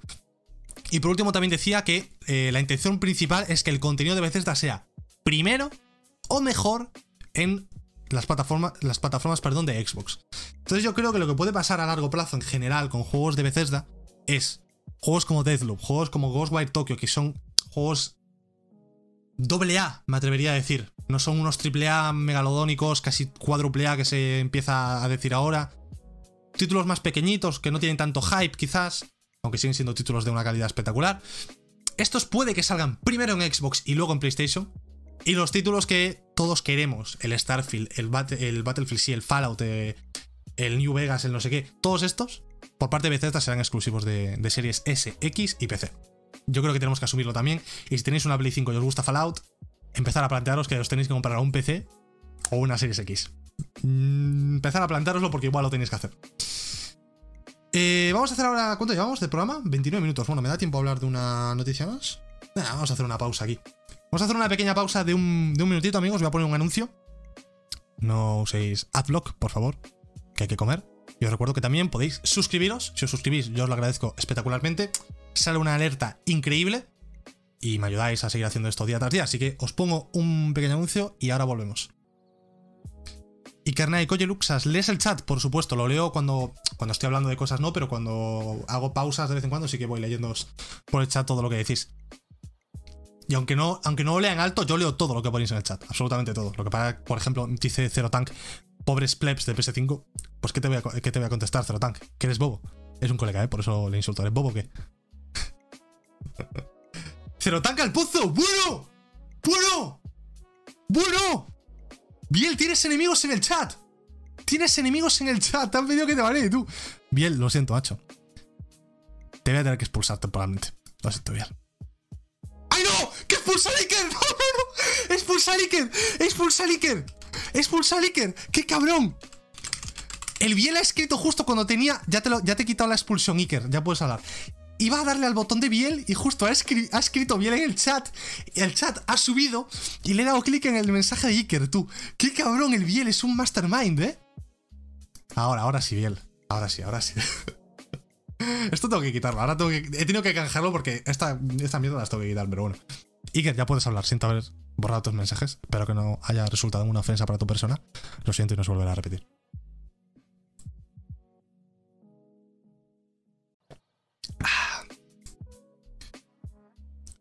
Y por último también decía que eh, la intención principal es que el contenido de Bethesda sea primero o mejor en las plataformas, las plataformas perdón, de Xbox. Entonces yo creo que lo que puede pasar a largo plazo en general con juegos de Bethesda es juegos como Deathloop, juegos como Ghostwire Tokyo, que son juegos doble me atrevería a decir. No son unos triple megalodónicos, casi cuádruple A que se empieza a decir ahora. Títulos más pequeñitos que no tienen tanto hype quizás aunque siguen siendo títulos de una calidad espectacular. Estos puede que salgan primero en Xbox y luego en PlayStation. Y los títulos que todos queremos, el Starfield, el, el Battlefield, sí, el Fallout, eh, el New Vegas, el no sé qué, todos estos, por parte de Bethesda, serán exclusivos de, series S, X y PC. Yo creo que tenemos que asumirlo también. Y si tenéis una Play 5 y os gusta Fallout, empezar a plantearos que os tenéis que comprar un PC o una Series X. Mm, empezar a plantearoslo porque igual lo tenéis que hacer. Eh, vamos a hacer ahora. ¿Cuánto llevamos de programa? 29 minutos. Bueno, ¿me da tiempo a hablar de una noticia más? vamos a hacer una pausa aquí. Vamos a hacer una pequeña pausa de un, de un minutito, amigos. Voy a poner un anuncio. No uséis Adblock, por favor, que hay que comer. Y os recuerdo que también podéis suscribiros. Si os suscribís, yo os lo agradezco espectacularmente. Sale una alerta increíble y me ayudáis a seguir haciendo esto día tras día. Así que os pongo un pequeño anuncio y ahora volvemos. Y Kernai Coyeluxas, ¿lees el chat? Por supuesto, lo leo cuando, cuando estoy hablando de cosas, no, pero cuando hago pausas de vez en cuando sí que voy leyendo por el chat todo lo que decís. Y aunque no, aunque no lo lean alto, yo leo todo lo que ponéis en el chat, absolutamente todo. Lo que para, por ejemplo, dice Zero Tank, pobres plebs de PS5, pues ¿qué te voy a, qué te voy a contestar, Zero Tank? Que eres bobo. Es un colega, ¿eh? Por eso le insulto. ¿Eres bobo o qué? [laughs] ¡Zero Tank al pozo! ¡Bueno! ¡Bueno! ¡Bueno! Biel, tienes enemigos en el chat. Tienes enemigos en el chat. Te han pedido que te vale, tú. Biel, lo siento, macho. Te voy a tener que expulsar temporalmente. Lo siento, Biel. ¡Ay, no! ¡Que expulsa a Iker! [laughs] ¡No, no, no! ¡Expulsa a Iker! ¡Expulsa a Iker! ¡Expulsa a Iker! ¡Qué cabrón! El Biel ha escrito justo cuando tenía. Ya te, ya te he quitado la expulsión, Iker. Ya puedes hablar iba a darle al botón de Biel y justo ha, escrito Biel en el chat. El chat ha subido y le he dado clic en el mensaje de Iker, tú. ¡Qué cabrón! El Biel es un mastermind, ¿eh? Ahora, ahora sí, Biel. Ahora sí, ahora sí. [laughs] Esto tengo que quitarlo. Ahora tengo que, he tenido que canjearlo porque esta, esta mierda las tengo que quitar, pero bueno. Iker, ya puedes hablar. Siento haber borrado tus mensajes. Espero que no haya resultado una ofensa para tu persona. Lo siento y no se volverá a repetir.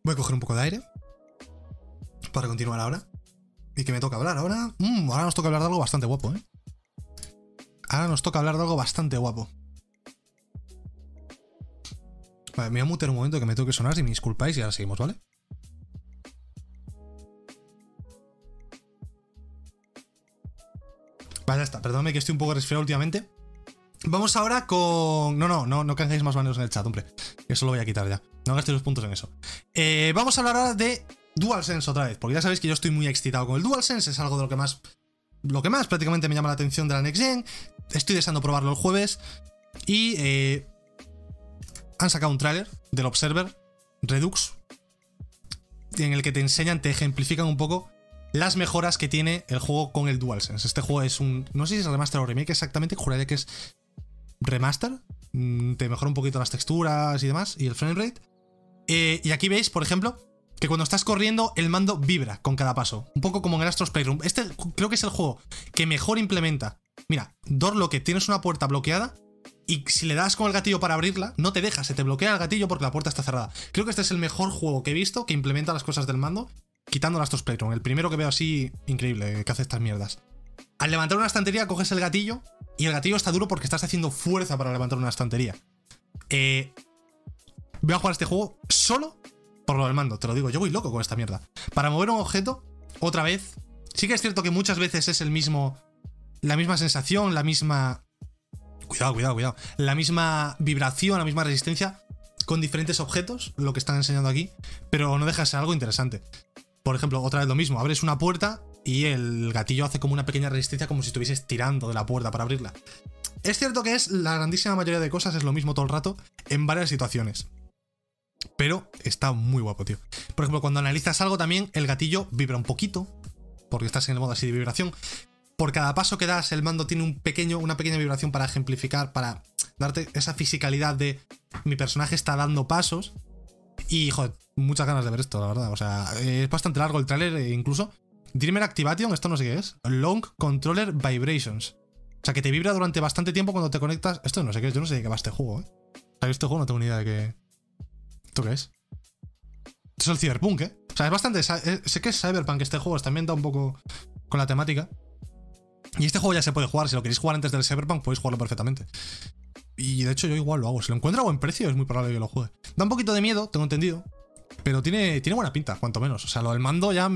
Voy a coger un poco de aire para continuar ahora. ¿Y que me toca hablar ahora? Mm, ahora nos toca hablar de algo bastante guapo, ¿eh? Ahora nos toca hablar de algo bastante guapo. Vale, me voy a mutear un momento que me tengo que sonar si me disculpáis y ahora seguimos, ¿vale? Vale, ya está. Perdóname que estoy un poco resfriado últimamente. Vamos ahora con... No, no, no, no más manos en el chat, hombre. Eso lo voy a quitar ya. No gastéis los puntos en eso. Eh, vamos a hablar ahora de DualSense otra vez, porque ya sabéis que yo estoy muy excitado con el DualSense, es algo de lo que más... Lo que más prácticamente me llama la atención de la Next Gen. Estoy deseando probarlo el jueves. Y eh, han sacado un tráiler del Observer Redux, en el que te enseñan, te ejemplifican un poco las mejoras que tiene el juego con el DualSense. Este juego es un. No sé si es remaster o remake exactamente, juraría que es remaster. Mm, te mejora un poquito las texturas y demás, y el frame rate. Eh, y aquí veis, por ejemplo, que cuando estás corriendo el mando vibra con cada paso. Un poco como en el Astros Playroom. Este creo que es el juego que mejor implementa. Mira, Door que tienes una puerta bloqueada y si le das con el gatillo para abrirla, no te deja, se te bloquea el gatillo porque la puerta está cerrada. Creo que este es el mejor juego que he visto que implementa las cosas del mando, quitando el Astros Playroom. El primero que veo así, increíble, que hace estas mierdas. Al levantar una estantería, coges el gatillo y el gatillo está duro porque estás haciendo fuerza para levantar una estantería. Eh, voy a jugar este juego solo por lo del mando, te lo digo, yo voy loco con esta mierda. Para mover un objeto, otra vez, sí que es cierto que muchas veces es el mismo, la misma sensación, la misma... Cuidado, cuidado, cuidado. La misma vibración, la misma resistencia con diferentes objetos, lo que están enseñando aquí, pero no deja de ser algo interesante. Por ejemplo, otra vez lo mismo, abres una puerta y el gatillo hace como una pequeña resistencia como si estuvieses tirando de la puerta para abrirla. Es cierto que es la grandísima mayoría de cosas es lo mismo todo el rato en varias situaciones. Pero está muy guapo, tío. Por ejemplo, cuando analizas algo también, el gatillo vibra un poquito, porque estás en el modo así de vibración. Por cada paso que das, el mando tiene un pequeño, una pequeña vibración para ejemplificar, para darte esa fisicalidad de mi personaje está dando pasos. Y, joder, muchas ganas de ver esto, la verdad. O sea, es bastante largo el tráiler e incluso. Dreamer Activation, esto no sé qué es. Long Controller Vibrations. O sea, que te vibra durante bastante tiempo cuando te conectas. Esto no sé qué es, yo no sé de qué va este juego, ¿eh? Este juego no tengo ni idea de qué. ¿Esto qué es? El Cyberpunk, ¿eh? O sea, es bastante. Eh, sé que es Cyberpunk este juego, está ambientado un poco con la temática. Y este juego ya se puede jugar. Si lo queréis jugar antes del Cyberpunk, podéis jugarlo perfectamente. Y de hecho, yo igual lo hago. Si lo encuentro a buen precio, es muy probable que lo juegue. Da un poquito de miedo, tengo entendido. Pero tiene, tiene buena pinta, cuanto menos. O sea, lo del mando ya.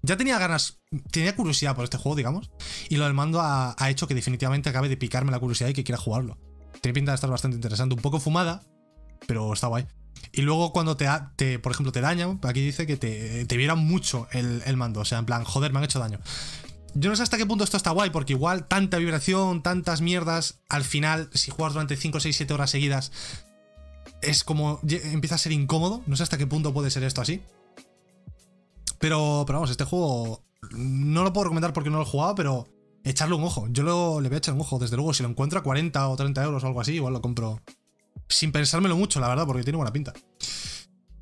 Ya tenía ganas. Tenía curiosidad por este juego, digamos. Y lo del mando ha, ha hecho que definitivamente acabe de picarme la curiosidad y que quiera jugarlo. Tiene pinta de estar bastante interesante. Un poco fumada, pero está guay. Y luego cuando te, te por ejemplo, te dañan, aquí dice que te, te mucho el, el, mando. O sea, en plan, joder, me han hecho daño. Yo no sé hasta qué punto esto está guay, porque igual tanta vibración, tantas mierdas, al final, si juegas durante 5, 6, 7 horas seguidas, es como empieza a ser incómodo. No sé hasta qué punto puede ser esto así. Pero, pero vamos, este juego no lo puedo recomendar porque no lo he jugado, pero echarle un ojo. Yo lo, le voy a echar un ojo, desde luego. Si lo encuentro a 40 o 30 euros o algo así, igual lo compro sin pensármelo mucho, la verdad, porque tiene buena pinta.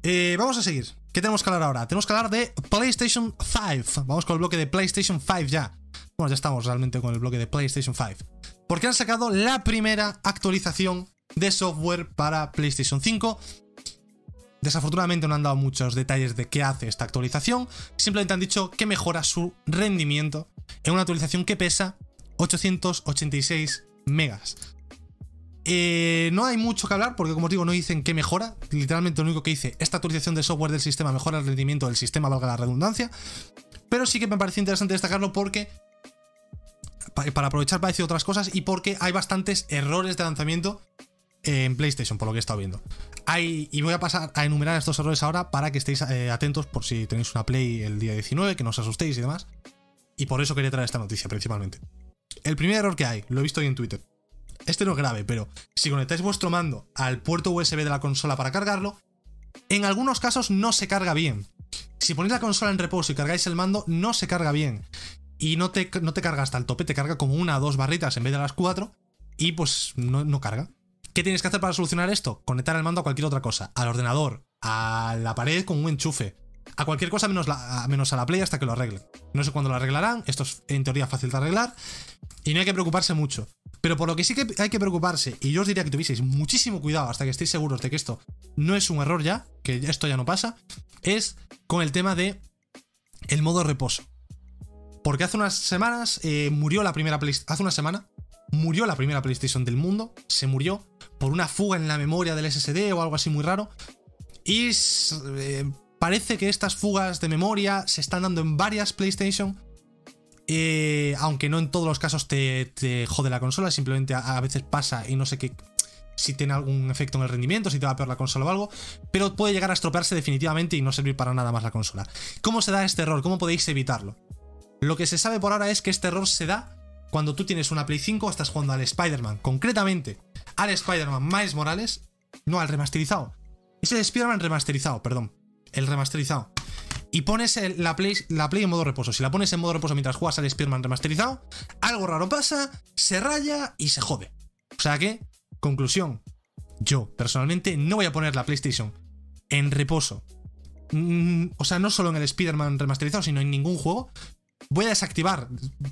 Eh, vamos a seguir. ¿Qué tenemos que hablar ahora? Tenemos que hablar de PlayStation 5. Vamos con el bloque de PlayStation 5 ya. Bueno, ya estamos realmente con el bloque de PlayStation 5. Porque han sacado la primera actualización de software para PlayStation 5. Desafortunadamente no han dado muchos detalles de qué hace esta actualización. Simplemente han dicho que mejora su rendimiento en una actualización que pesa 886 megas. Eh, no hay mucho que hablar porque, como os digo, no dicen qué mejora. Literalmente lo único que dice, esta actualización de software del sistema mejora el rendimiento del sistema, valga la redundancia. Pero sí que me parece interesante destacarlo porque para aprovechar para decir otras cosas y porque hay bastantes errores de lanzamiento en PlayStation, por lo que he estado viendo. Y voy a pasar a enumerar estos errores ahora para que estéis eh, atentos por si tenéis una Play el día 19, que no os asustéis y demás. Y por eso quería traer esta noticia principalmente. El primer error que hay, lo he visto hoy en Twitter. Este no es grave, pero si conectáis vuestro mando al puerto USB de la consola para cargarlo, en algunos casos no se carga bien. Si ponéis la consola en reposo y cargáis el mando, no se carga bien y no te, no te carga hasta el tope, te carga como una o dos barritas en vez de las cuatro y pues no, carga. ¿Qué tienes que hacer para solucionar esto? Conectar el mando a cualquier otra cosa, al ordenador, a la pared con un enchufe, a cualquier cosa menos, la, menos a la Play hasta que lo arreglen. No sé cuándo lo arreglarán, esto es en teoría fácil de arreglar y no hay que preocuparse mucho. Pero por lo que sí que hay que preocuparse, y yo os diría que tuvieseis muchísimo cuidado hasta que estéis seguros de que esto no es un error ya, que esto ya no pasa, es con el tema de el modo reposo. Porque hace unas semanas eh, murió la primera PlayStation. Hace una semana murió la primera PlayStation del mundo. Se murió por una fuga en la memoria del SSD o algo así muy raro. Y eh, parece que estas fugas de memoria se están dando en varias PlayStation. Eh, aunque no en todos los casos te, jode la consola, simplemente a, veces pasa y no sé qué. Si tiene algún efecto en el rendimiento, si te va a peor la consola o algo, pero puede llegar a estropearse definitivamente y no servir para nada más la consola. ¿Cómo se da este error? ¿Cómo podéis evitarlo? Lo que se sabe por ahora es que este error se da cuando tú tienes una Play 5 o estás jugando al Spider-Man, concretamente al Spider-Man Miles Morales, no al remasterizado. Es el Spider-Man remasterizado, perdón. El remasterizado. Y pones la, Play, la Play en modo reposo. Si la pones en modo reposo mientras juegas al Spider-Man remasterizado, algo raro pasa, se raya y se jode. O sea que, conclusión, yo personalmente no voy a poner la PlayStation en reposo. Mm, o sea, no solo en el Spider-Man remasterizado, sino en ningún juego. Voy a desactivar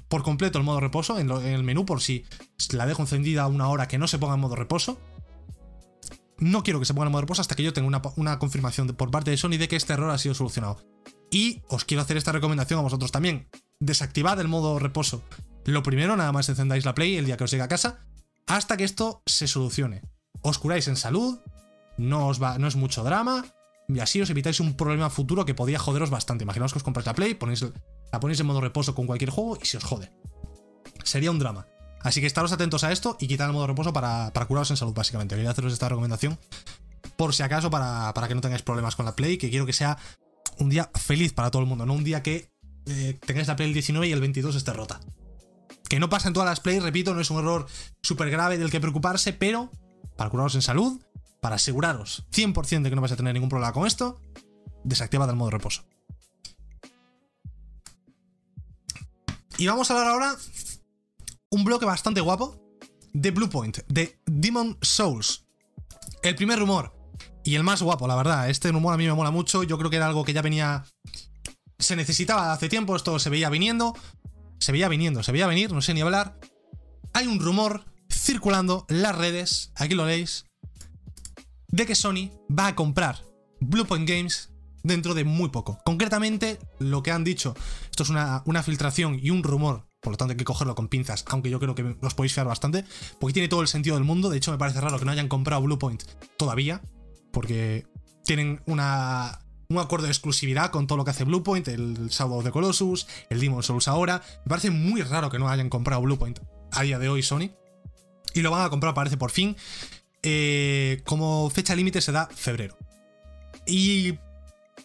por completo el modo reposo en, el menú por si la dejo encendida una hora que no se ponga en modo reposo. No quiero que se ponga en modo reposo hasta que yo tenga una, confirmación por parte de Sony de que este error ha sido solucionado. Y os quiero hacer esta recomendación a vosotros también. Desactivad el modo reposo. Lo primero, nada más encendáis la Play el día que os llegue a casa, hasta que esto se solucione. Os curáis en salud, no, os va, no es mucho drama, y así os evitáis un problema futuro que podía joderos bastante. Imaginaos que os compráis la Play, ponéis la ponéis en modo reposo con cualquier juego y se os jode. Sería un drama. Así que estaros atentos a esto y quitad el modo reposo para, para curaros en salud, básicamente. Quería haceros esta recomendación por si acaso, para, que no tengáis problemas con la Play, que quiero que sea un día feliz para todo el mundo, no un día que eh, tengáis la Play el 19 y el 22 esté rota. Que no pasa en todas las Play, repito, no es un error súper grave del que preocuparse, pero para curaros en salud, para aseguraros 100% de que no vais a tener ningún problema con esto, desactivad el modo reposo. Y vamos a hablar ahora un bloque bastante guapo de Bluepoint, de Demon Souls. El primer rumor y el más guapo, la verdad. Este rumor a mí me mola mucho. Yo creo que era algo que ya venía. Se necesitaba hace tiempo, esto se veía viniendo. Se veía viniendo, se veía venir, no sé ni hablar. Hay un rumor circulando en las redes, aquí lo leéis, de que Sony va a comprar Bluepoint Games dentro de muy poco. Concretamente, lo que han dicho, esto es una, filtración y un rumor, por lo tanto hay que cogerlo con pinzas, aunque yo creo que los podéis fiar bastante, porque tiene todo el sentido del mundo. De hecho, me parece raro que no hayan comprado Bluepoint todavía, porque tienen un acuerdo de exclusividad con todo lo que hace Bluepoint, el Shadow of the Colossus, el Demon Souls ahora. Me parece muy raro que no hayan comprado Bluepoint a día de hoy Sony. Y lo van a comprar, parece por fin. Eh, como fecha límite se da febrero. Y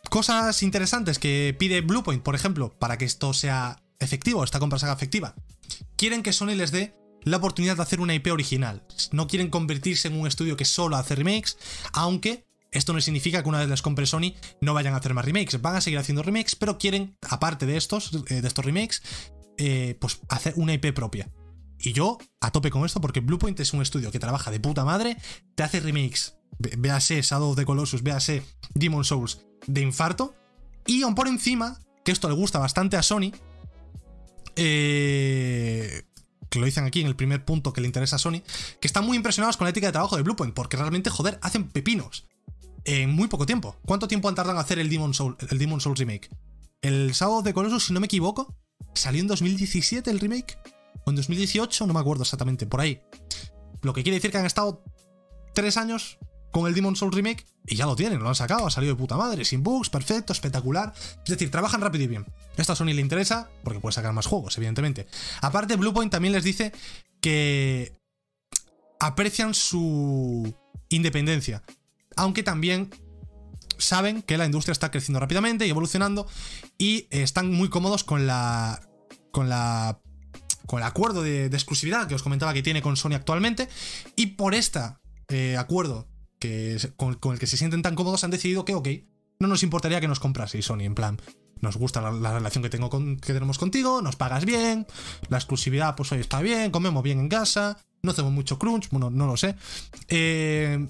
Cosas interesantes que pide Bluepoint, por ejemplo, para que esto sea efectivo, esta compra sea efectiva. Quieren que Sony les dé la oportunidad de hacer una IP original. No quieren convertirse en un estudio que solo hace remakes, aunque esto no significa que una vez les compre Sony no vayan a hacer más remakes. Van a seguir haciendo remakes, pero quieren, aparte de estos, eh, de estos remakes, eh, pues hacer una IP propia. Y yo a tope con esto porque Bluepoint es un estudio que trabaja de puta madre, te hace remakes. Véase Shadow of the Colossus, véase Demon Souls, de infarto. Y aún por encima, que esto le gusta bastante a Sony, eh, que lo dicen aquí en el primer punto que le interesa a Sony, que están muy impresionados con la ética de trabajo de Bluepoint, porque realmente, joder, hacen pepinos en muy poco tiempo. ¿Cuánto tiempo han tardado en hacer el Demon, Soul, el Demon Souls remake? El sábado de Colossus, si no me equivoco, salió en 2017 el remake, o en 2018, no me acuerdo exactamente, por ahí. Lo que quiere decir que han estado tres años con el Demon Souls Remake y ya lo tienen, lo han sacado, ha salido de puta madre, sin bugs, perfecto, espectacular. Es decir, trabajan rápido y bien. Esto a Sony le interesa porque puede sacar más juegos, evidentemente. Aparte, Bluepoint también les dice que aprecian su independencia, aunque también saben que la industria está creciendo rápidamente y evolucionando y están muy cómodos con la con la con el acuerdo de, exclusividad que os comentaba que tiene con Sony actualmente y por este acuerdo con, el que se sienten tan cómodos han decidido que, ok, no nos importaría que nos compraseis Sony, en plan, nos gusta la, relación que, tengo con, que tenemos contigo, nos pagas bien, la exclusividad pues hoy está bien, comemos bien en casa, no hacemos mucho crunch, bueno, no lo sé. Eh,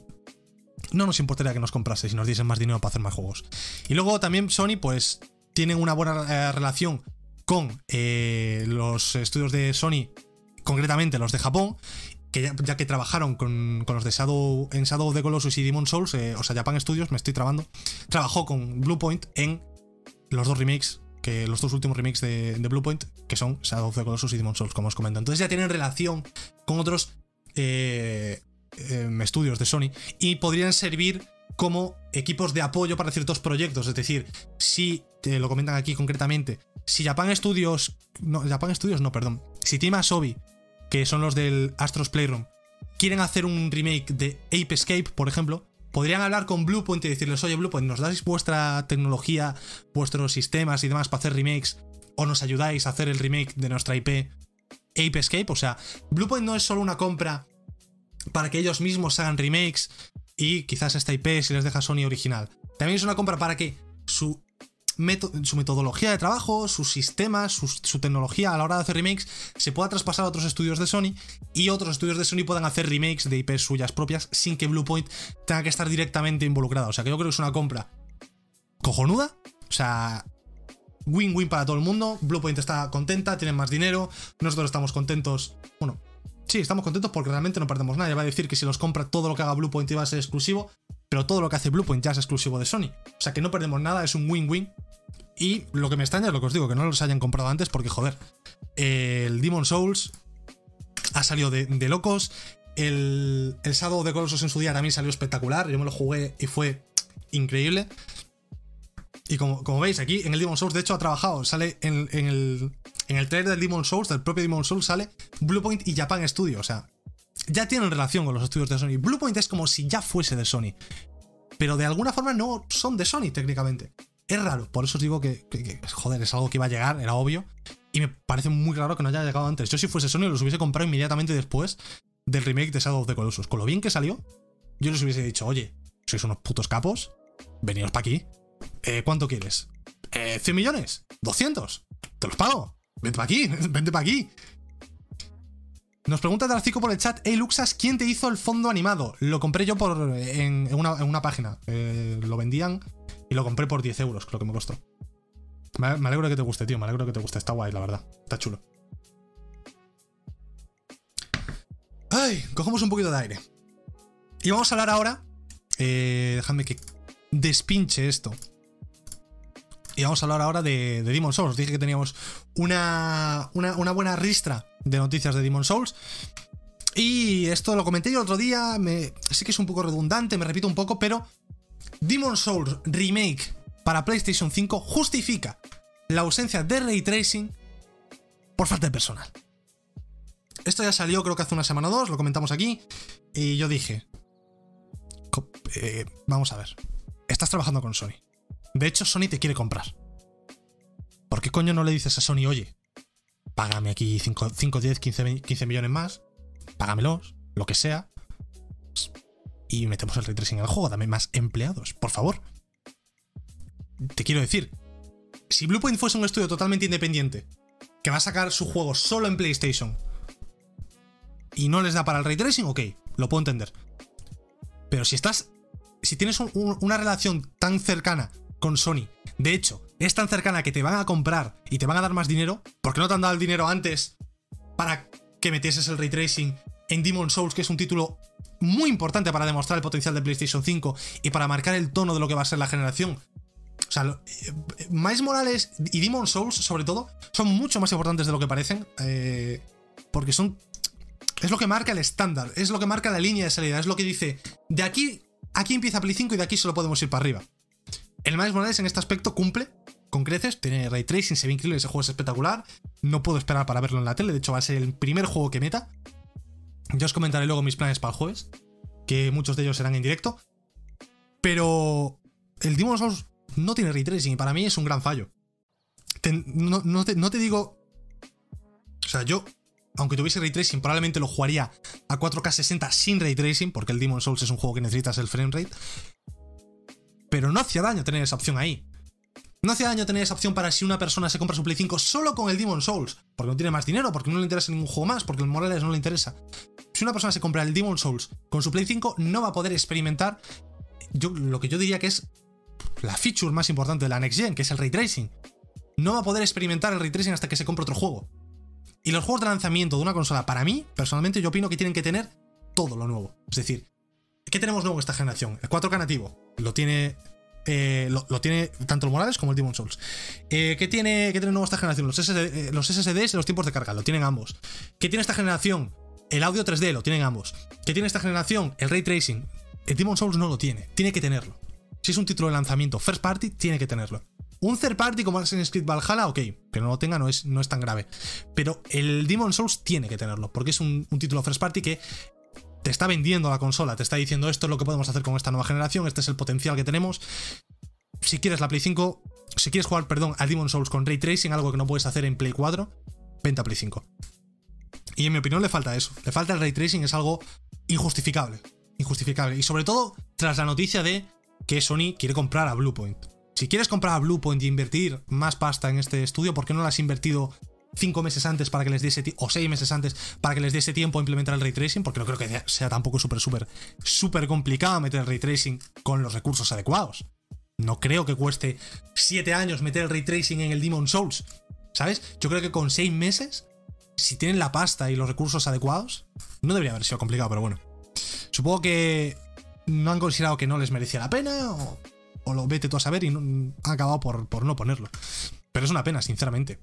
no nos importaría que nos compraseis y nos diesen más dinero para hacer más juegos. Y luego también Sony pues tienen una buena eh, relación con eh, los estudios de Sony, concretamente los de Japón, ya, que trabajaron con, los de Shadow, en Shadow of the Colossus y Demon Souls, eh, o sea, Japan Studios, me estoy trabando, trabajó con Bluepoint en los dos remakes, que los dos últimos remakes de, Bluepoint, que son Shadow of the Colossus y Demon Souls, como os comento. Entonces ya tienen relación con otros eh, em, estudios de Sony y podrían servir como equipos de apoyo para ciertos proyectos. Es decir, si, te lo comentan aquí concretamente, si Japan Studios, no, Japan Studios no, perdón, si Team Asobi que son los del Astros Playroom, quieren hacer un remake de Ape Escape, por ejemplo, podrían hablar con Bluepoint y decirles, oye Bluepoint, ¿nos dais vuestra tecnología, vuestros sistemas y demás para hacer remakes? ¿O nos ayudáis a hacer el remake de nuestra IP Ape Escape? O sea, Bluepoint no es solo una compra para que ellos mismos hagan remakes y quizás esta IP si les deja Sony original. También es una compra para que su su metodología de trabajo, sus sistemas, su, tecnología a la hora de hacer remakes se pueda traspasar a otros estudios de Sony y otros estudios de Sony puedan hacer remakes de IPs suyas propias sin que Bluepoint tenga que estar directamente involucrado. O sea que yo creo que es una compra cojonuda. O sea, win-win para todo el mundo. Bluepoint está contenta, tienen más dinero. Nosotros estamos contentos. Bueno, sí, estamos contentos porque realmente no perdemos nada. Va a decir que si los compra todo lo que haga Bluepoint iba a ser exclusivo pero todo lo que hace Bluepoint ya es exclusivo de Sony. O sea que no perdemos nada, es un win-win. Y lo que me extraña es lo que os digo, que no los hayan comprado antes, porque joder, el Demon Souls ha salido de, locos. El, el Shadow de Colossus en su día también salió espectacular. Yo me lo jugué y fue increíble. Y como, como veis, aquí en el Demon Souls, de hecho, ha trabajado. Sale en, el, en el trailer del Demon Souls, del propio Demon Souls, sale Bluepoint y Japan Studio. O sea, ya tienen relación con los estudios de Sony. Bluepoint es como si ya fuese de Sony. Pero de alguna forma no son de Sony técnicamente. Es raro, por eso os digo que, joder, es algo que iba a llegar, era obvio. Y me parece muy raro que no haya llegado antes. Yo si fuese Sony los hubiese comprado inmediatamente después del remake de Shadow of the Colossus. Con lo bien que salió, yo les hubiese dicho, oye, sois unos putos capos, veniros para aquí. Eh, ¿Cuánto quieres? Eh, ¿100 millones? ¿200? Te los pago. Vente para aquí, [laughs] vente para aquí. Nos pregunta Darcico por el chat, hey Luxas, ¿quién te hizo el fondo animado? Lo compré yo por en, una, página. Eh, lo vendían y lo compré por 10 euros, creo que me costó. Me, alegro de que te guste, tío. Me alegro que te guste. Está guay, la verdad. Está chulo. Ay, cogemos un poquito de aire. Y vamos a hablar ahora. Eh, dejadme que despinche esto. Y vamos a hablar ahora de, de Demon Souls. Dije que teníamos una, una, buena ristra de noticias de Demon Souls. Y esto lo comenté yo el otro día. Me, sí que es un poco redundante, me repito un poco, pero Demon Souls Remake para PlayStation 5 justifica la ausencia de ray tracing por falta de personal. Esto ya salió creo que hace una semana o dos, lo comentamos aquí. Y yo dije, eh, vamos a ver, estás trabajando con Sony. De hecho, Sony te quiere comprar. ¿Por qué coño no le dices a Sony, oye, págame aquí 5, 10, 15, 15 millones más, págamelos, lo que sea, y metemos el ray tracing en el juego, dame más empleados, por favor. Te quiero decir, si Bluepoint fuese un estudio totalmente independiente, que va a sacar su juego solo en PlayStation, y no les da para el ray tracing, ok, lo puedo entender. Pero si estás. Si tienes una relación tan cercana con Sony. De hecho, es tan cercana que te van a comprar y te van a dar más dinero, porque no te han dado el dinero antes para que metieses el ray tracing en Demon Souls, que es un título muy importante para demostrar el potencial de PlayStation 5 y para marcar el tono de lo que va a ser la generación. O sea, eh, Miles Morales y Demon Souls, sobre todo, son mucho más importantes de lo que parecen. Eh, porque son. Es lo que marca el estándar, es lo que marca la línea de salida, es lo que dice. De aquí, aquí empieza Play 5 y de aquí solo podemos ir para arriba. El Miles Morales en este aspecto cumple con creces, tiene ray tracing, se ve increíble, ese juego es espectacular. No puedo esperar para verlo en la tele, de hecho va a ser el primer juego que meta. Yo os comentaré luego mis planes para el jueves, que muchos de ellos serán en directo. Pero el Demon Souls no tiene ray tracing y para mí es un gran fallo. no, te, digo. O sea, yo, aunque tuviese ray tracing, probablemente lo jugaría a 4K 60 sin ray tracing, porque el Demon Souls es un juego que necesitas el frame rate. Pero no hacía daño tener esa opción ahí. No hacía daño tener esa opción para si una persona se compra su Play 5 solo con el Demon Souls, porque no tiene más dinero, porque no le interesa ningún juego más, porque el Morales no le interesa. Si una persona se compra el Demon Souls con su Play 5, no va a poder experimentar yo, lo que yo diría que es la feature más importante de la Next Gen, que es el ray tracing. No va a poder experimentar el ray tracing hasta que se compre otro juego. Y los juegos de lanzamiento de una consola, para mí, personalmente, yo opino que tienen que tener todo lo nuevo. Es decir, ¿qué tenemos nuevo en esta generación? El 4K nativo. Lo tiene eh, lo, tiene tanto el Morales como el Demon Souls. Eh, ¿qué, tiene, ¿Qué tiene nuevo esta generación? Los, eh, los SSDs y los tiempos de carga, lo tienen ambos. ¿Qué tiene esta generación? El audio 3D, lo tienen ambos. ¿Qué tiene esta generación? El ray tracing. El Demon Souls no lo tiene, tiene que tenerlo. Si es un título de lanzamiento first party, tiene que tenerlo. Un third party como Assassin's Creed Valhalla, ok, que no lo tenga no es, no es tan grave. Pero el Demon Souls tiene que tenerlo, porque es un, un título first party que te está vendiendo la consola, te está diciendo esto es lo que podemos hacer con esta nueva generación, este es el potencial que tenemos. Si quieres la Play 5, si quieres jugar, perdón, al Demon Souls con Ray Tracing, algo que no puedes hacer en Play 4, venta a Play 5. Y en mi opinión le falta eso, le falta el Ray Tracing, es algo injustificable, injustificable. Y sobre todo tras la noticia de que Sony quiere comprar a Bluepoint. Si quieres comprar a Bluepoint y invertir más pasta en este estudio, ¿por qué no lo has invertido cinco meses antes para que les diese o seis meses antes para que les diese tiempo a implementar el ray tracing, porque no creo que sea tampoco súper, súper, súper complicado meter el ray tracing con los recursos adecuados. No creo que cueste siete años meter el ray tracing en el Demon Souls, ¿sabes? Yo creo que con seis meses, si tienen la pasta y los recursos adecuados, no debería haber sido complicado, pero bueno. Supongo que no han considerado que no les merecía la pena, o, lo vete tú a saber y han acabado por, por no ponerlo. Pero es una pena, sinceramente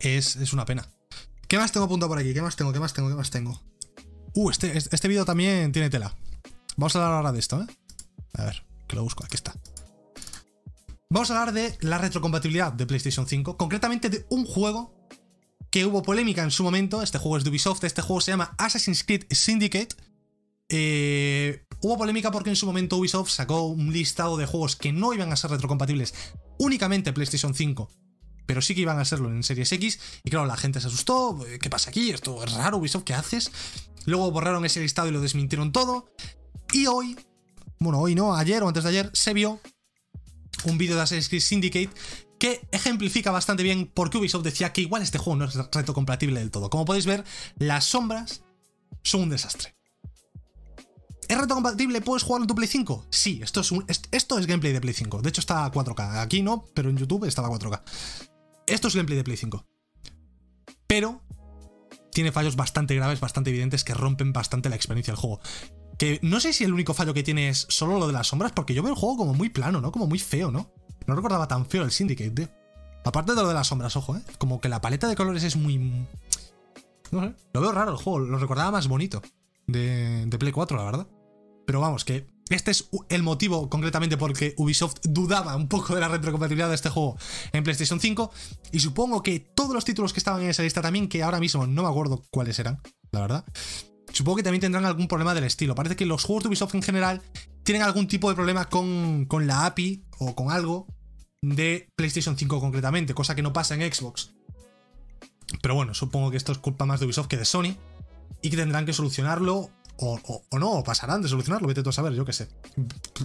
es, una pena. ¿Qué más tengo apuntado por aquí? ¿Qué más tengo? ¿Qué más tengo? ¿Qué más tengo? Uh, este, este vídeo también tiene tela. Vamos a hablar ahora de esto, ¿eh? A ver, que lo busco. Aquí está. Vamos a hablar de la retrocompatibilidad de PlayStation 5. Concretamente de un juego que hubo polémica en su momento. Este juego es de Ubisoft. Este juego se llama Assassin's Creed Syndicate. Eh, hubo polémica porque en su momento Ubisoft sacó un listado de juegos que no iban a ser retrocompatibles únicamente PlayStation 5 pero sí que iban a serlo en Series X. Y claro, la gente se asustó. ¿Qué pasa aquí? Esto es raro, Ubisoft, ¿qué haces? Luego borraron ese listado y lo desmintieron todo. Y hoy, bueno, hoy no, ayer o antes de ayer, se vio un vídeo de Assassin's Creed Syndicate que ejemplifica bastante bien por qué Ubisoft decía que igual este juego no es reto compatible del todo. Como podéis ver, las sombras son un desastre. ¿Es reto compatible? ¿Puedes jugarlo en tu Play 5? Sí, esto es, esto es gameplay de Play 5. De hecho está a 4K. Aquí no, pero en YouTube estaba a 4K. Esto es gameplay de Play 5. Pero tiene fallos bastante graves, bastante evidentes, que rompen bastante la experiencia del juego. Que no sé si el único fallo que tiene es solo lo de las sombras, porque yo veo el juego como muy plano, ¿no? Como muy feo, ¿no? No recordaba tan feo el Syndicate, tío. Aparte de lo de las sombras, ojo, ¿eh? Como que la paleta de colores es muy... No sé, lo veo raro el juego, lo recordaba más bonito de Play 4, la verdad. Pero vamos, que este es el motivo concretamente porque Ubisoft dudaba un poco de la retrocompatibilidad de este juego en PlayStation 5. Y supongo que todos los títulos que estaban en esa lista también, que ahora mismo no me acuerdo cuáles eran, la verdad. Supongo que también tendrán algún problema del estilo. Parece que los juegos de Ubisoft en general tienen algún tipo de problema con, con la API o con algo de PlayStation 5 concretamente, cosa que no pasa en Xbox. Pero bueno, supongo que esto es culpa más de Ubisoft que de Sony y que tendrán que solucionarlo o, no, o pasarán de solucionarlo, vete tú a saber, yo qué sé.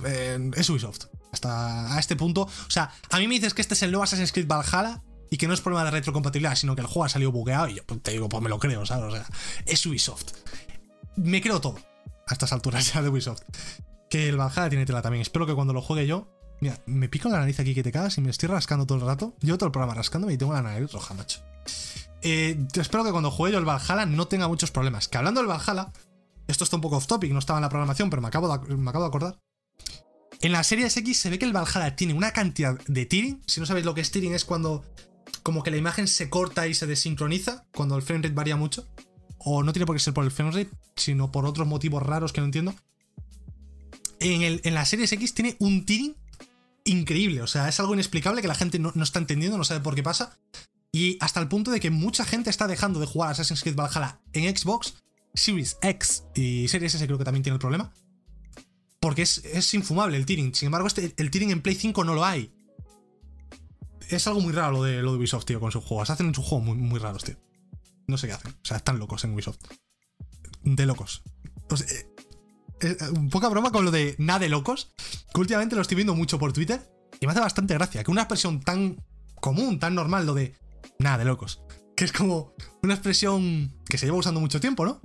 Eh, es Ubisoft. Hasta a este punto. O sea, a mí me dices que este es el nuevo Assassin's Creed Valhalla y que no es problema de retrocompatibilidad, sino que el juego ha salido bugueado y yo te digo, pues me lo creo, ¿sabes? O sea, es Ubisoft. Me creo todo a estas alturas ya de Ubisoft. Que el Valhalla tiene tela también. Espero que cuando lo juegue yo Mira, me pico la nariz aquí que te cagas y me estoy rascando todo el rato. Yo todo el programa rascándome y tengo la nariz roja, macho. Eh, espero que cuando juegue yo el Valhalla no tenga muchos problemas. Que hablando del Valhalla, esto está un poco off topic, no estaba en la programación, pero me acabo de, me acabo de acordar. En la serie X se ve que el Valhalla tiene una cantidad de tearing. Si no sabéis lo que es tearing, es cuando como que la imagen se corta y se desincroniza, cuando el frame rate varía mucho. O no tiene por qué ser por el frame rate, sino por otros motivos raros que no entiendo. En, la serie X tiene un tearing increíble. O sea, es algo inexplicable que la gente no, no, está entendiendo, no sabe por qué pasa. Y hasta el punto de que mucha gente está dejando de jugar Assassin's Creed Valhalla en Xbox, Series X y Series S creo que también tiene el problema. Porque es, es infumable el tearing. Sin embargo, este, el tearing en Play 5 no lo hay. Es algo muy raro lo de, lo de Ubisoft, tío, con sus juegos. Hacen sus juegos muy, muy raros, tío. No sé qué hacen. O sea, están locos en Ubisoft. De locos. Pues, eh, eh, poca broma con lo de nada de locos. Que últimamente lo estoy viendo mucho por Twitter. Y me hace bastante gracia. Que una expresión tan común, tan normal, lo de nada de locos. Que es como una expresión que se lleva usando mucho tiempo, ¿no?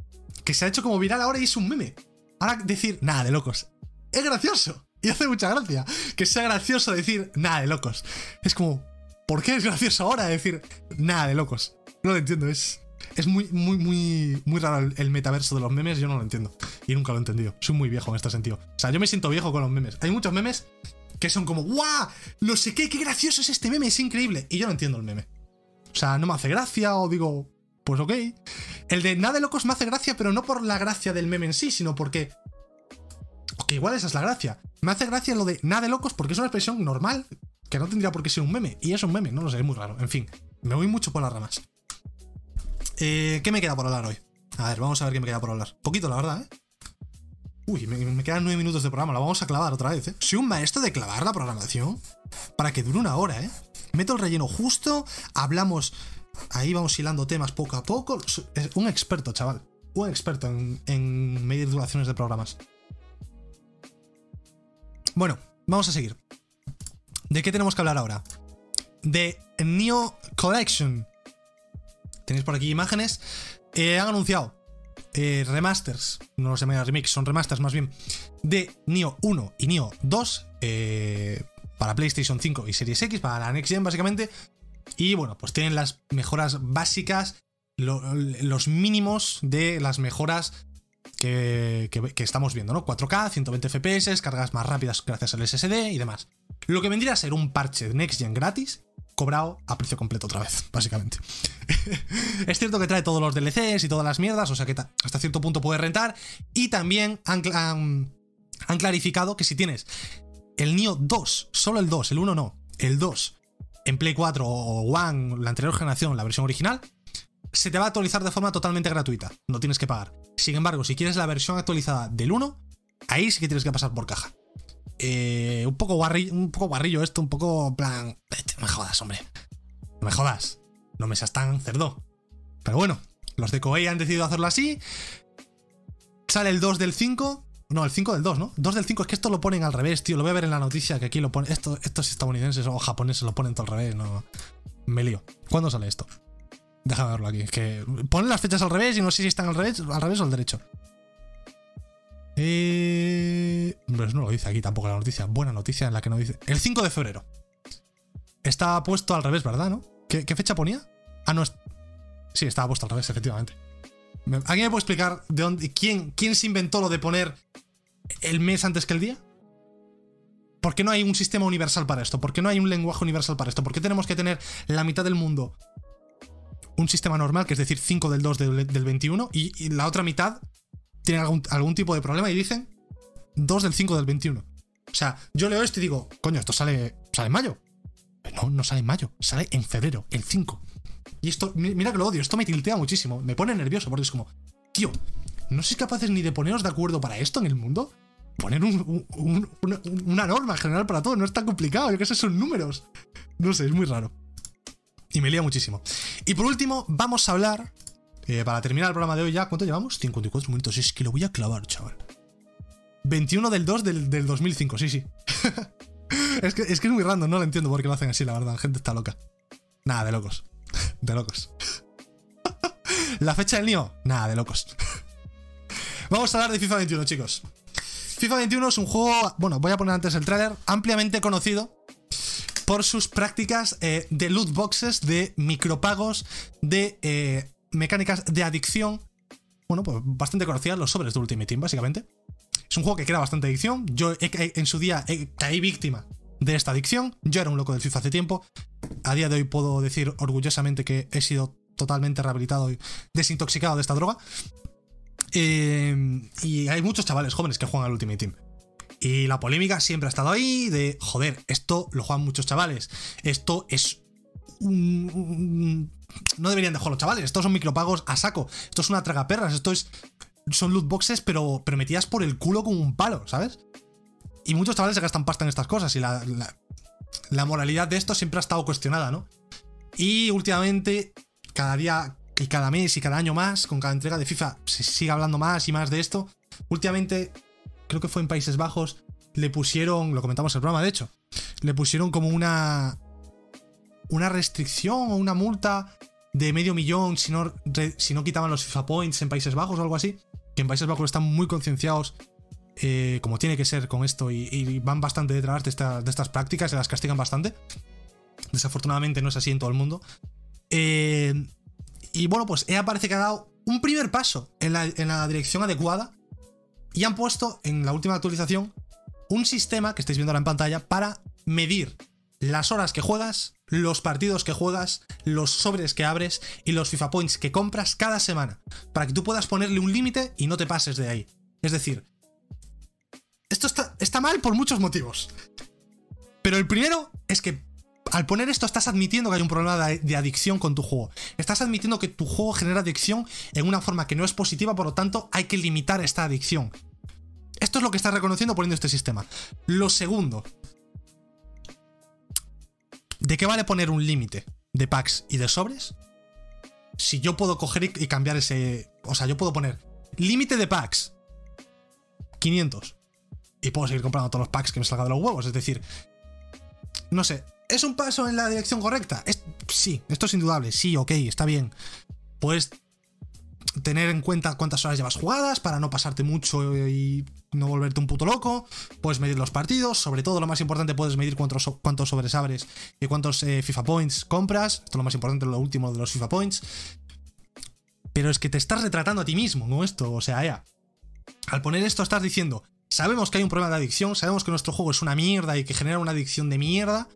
Que se ha hecho como viral ahora y es un meme. Ahora decir nada de locos. Es gracioso. Y hace mucha gracia. Que sea gracioso decir nada de locos. Es como, ¿por qué es gracioso ahora decir nada de locos? No lo entiendo, es. Es muy, muy, muy, muy raro el, metaverso de los memes, yo no lo entiendo. Y nunca lo he entendido. Soy muy viejo en este sentido. O sea, yo me siento viejo con los memes. Hay muchos memes que son como, ¡guau! No sé qué, qué gracioso es este meme, es increíble. Y yo no entiendo el meme. O sea, no me hace gracia o digo, pues ok. El de nada de locos me hace gracia, pero no por la gracia del meme en sí, sino porque... Ok, igual esa es la gracia. Me hace gracia lo de nada de locos porque es una expresión normal que no tendría por qué ser un meme. Y es un meme, no lo sé, es muy raro. En fin, me voy mucho por las ramas. Eh, ¿Qué me queda por hablar hoy? A ver, vamos a ver qué me queda por hablar. Poquito, la verdad, ¿eh? Uy, me, me, quedan nueve minutos de programa, la vamos a clavar otra vez, ¿eh? Soy un maestro de clavar la programación para que dure una hora, ¿eh? Meto el relleno justo, hablamos, ahí vamos hilando temas poco a poco. Un experto, chaval. Un experto en, en medir duraciones de programas. Bueno, vamos a seguir. ¿De qué tenemos que hablar ahora? De Neo Collection. Tenéis por aquí imágenes. Eh, han anunciado eh, remasters, no los llaman remix, son remasters más bien, de Neo 1 y Neo 2 eh, para PlayStation 5 y Series X, para la Next Gen básicamente. Y bueno, pues tienen las mejoras básicas, lo, los mínimos de las mejoras que, que, estamos viendo, ¿no? 4K, 120 FPS, cargas más rápidas gracias al SSD y demás. Lo que vendría a ser un parche de Next Gen gratis, cobrado a precio completo otra vez, básicamente. [laughs] es cierto que trae todos los DLCs y todas las mierdas, o sea que hasta cierto punto puede rentar. Y también han, han, han clarificado que si tienes el Neo 2, solo el 2, el 1 no, el 2, en Play 4 o One, la anterior generación, la versión original, se te va a actualizar de forma totalmente gratuita, no tienes que pagar. Sin embargo, si quieres la versión actualizada del 1, ahí sí que tienes que pasar por caja. Eh, un poco guarrillo, un poco esto, un poco plan. No me jodas, hombre. No me jodas. No me seas tan cerdo. Pero bueno, los de Koei han decidido hacerlo así. Sale el 2 del 5. No, el 5 del 2, ¿no? 2 del 5, es que esto lo ponen al revés, tío. Lo voy a ver en la noticia que aquí lo ponen. Esto, estos estadounidenses o japoneses lo ponen todo al revés, no. Me lío. ¿Cuándo sale esto? Déjame verlo aquí. Es que ponen las fechas al revés y no sé si están al revés, al revés o al derecho. Eh... Pues no lo dice aquí tampoco la noticia. Buena noticia en la que no dice. El 5 de febrero. Está puesto al revés, ¿verdad? ¿No? ¿Qué, qué fecha ponía? Ah, no. Es... Sí, estaba puesto al revés, efectivamente. ¿Alguien me puede explicar de dónde, quién, quién se inventó lo de poner el mes antes que el día? ¿Por qué no hay un sistema universal para esto? ¿Por qué no hay un lenguaje universal para esto? ¿Por qué tenemos que tener la mitad del mundo un sistema normal, que es decir, 5 del 2 del, del 21, y, la otra mitad tiene algún, algún, tipo de problema y dicen 2 del 5 del 21? O sea, yo leo esto y digo, coño, esto sale, sale en mayo. No, no sale en mayo, sale en febrero, el 5. Y esto, mira que lo odio, esto me tiltea muchísimo, me pone nervioso porque es como, tío, ¿no sois capaces ni de poneros de acuerdo para esto en el mundo? Poner un, un, un, una, una, norma general para todo, no es tan complicado, yo que sé, son números. No sé, es muy raro. Y me lía muchísimo. Y por último, vamos a hablar, eh, para terminar el programa de hoy ya, ¿cuánto llevamos? 54 minutos, es que lo voy a clavar, chaval. 21 del 2 del, del 2005, sí, sí. [laughs] es, que, es que es muy random, no lo entiendo por qué lo hacen así, la verdad, la gente está loca. Nada, de locos. [laughs] De locos. [laughs] La fecha del Nio, nada, de locos. [laughs] Vamos a hablar de FIFA 21, chicos. FIFA 21 es un juego, bueno, voy a poner antes el tráiler, ampliamente conocido por sus prácticas eh, de loot boxes, de micropagos, de eh, mecánicas de adicción. Bueno, pues bastante conocidas los sobres de Ultimate Team, básicamente. Es un juego que crea bastante adicción. Yo en su día caí víctima de esta adicción. Yo era un loco del FIFA hace tiempo. A día de hoy puedo decir orgullosamente que he sido totalmente rehabilitado y desintoxicado de esta droga. Eh, y hay muchos chavales jóvenes que juegan al Ultimate Team. Y la polémica siempre ha estado ahí de, joder, esto lo juegan muchos chavales. Esto es un... No deberían dejar los chavales. Estos son micropagos a saco. Esto es una tragaperras. Esto es... Son loot boxes, pero, pero metidas por el culo con un palo, ¿sabes? Y muchos chavales se gastan pasta en estas cosas. Y la, la moralidad de esto siempre ha estado cuestionada, ¿no? Y últimamente, cada día y cada mes y cada año más, con cada entrega de FIFA, se sigue hablando más y más de esto. Últimamente creo que fue en Países Bajos, le pusieron, lo comentamos en el programa de hecho, le pusieron como una una restricción o una multa de medio millón si no, si no quitaban los FIFA Points en Países Bajos o algo así. Que en Países Bajos están muy concienciados, eh, como tiene que ser con esto, y, van bastante detrás de, estas prácticas, se las castigan bastante. Desafortunadamente no es así en todo el mundo. Eh, y bueno, pues EA parece que ha dado un primer paso en la, en la dirección adecuada y han puesto en la última actualización un sistema que estáis viendo ahora en pantalla para medir las horas que juegas, los partidos que juegas, los sobres que abres y los FIFA Points que compras cada semana, para que tú puedas ponerle un límite y no te pases de ahí. Es decir, esto está, mal por muchos motivos. Pero el primero es que al poner esto estás admitiendo que hay un problema de, adicción con tu juego. Estás admitiendo que tu juego genera adicción en una forma que no es positiva, por lo tanto hay que limitar esta adicción. Esto es lo que estás reconociendo poniendo este sistema. Lo segundo. ¿De qué vale poner un límite de packs y de sobres? Si yo puedo coger y, cambiar ese... O sea, yo puedo poner límite de packs. 500. Y puedo seguir comprando todos los packs que me salga de los huevos. Es decir, no sé, ¿Es un paso en la dirección correcta? sí, esto es indudable. Sí, ok, está bien. Puedes tener en cuenta cuántas horas llevas jugadas para no pasarte mucho y no volverte un puto loco. Puedes medir los partidos. Sobre todo, lo más importante, puedes medir cuántos, cuántos sobres abres y cuántos eh, FIFA Points compras. Esto es lo más importante, lo último de los FIFA Points. Pero es que te estás retratando a ti mismo, ¿no? Esto, o sea, ya. Al poner esto estás diciendo, sabemos que hay un problema de adicción, sabemos que nuestro juego es una mierda y que genera una adicción de mierda,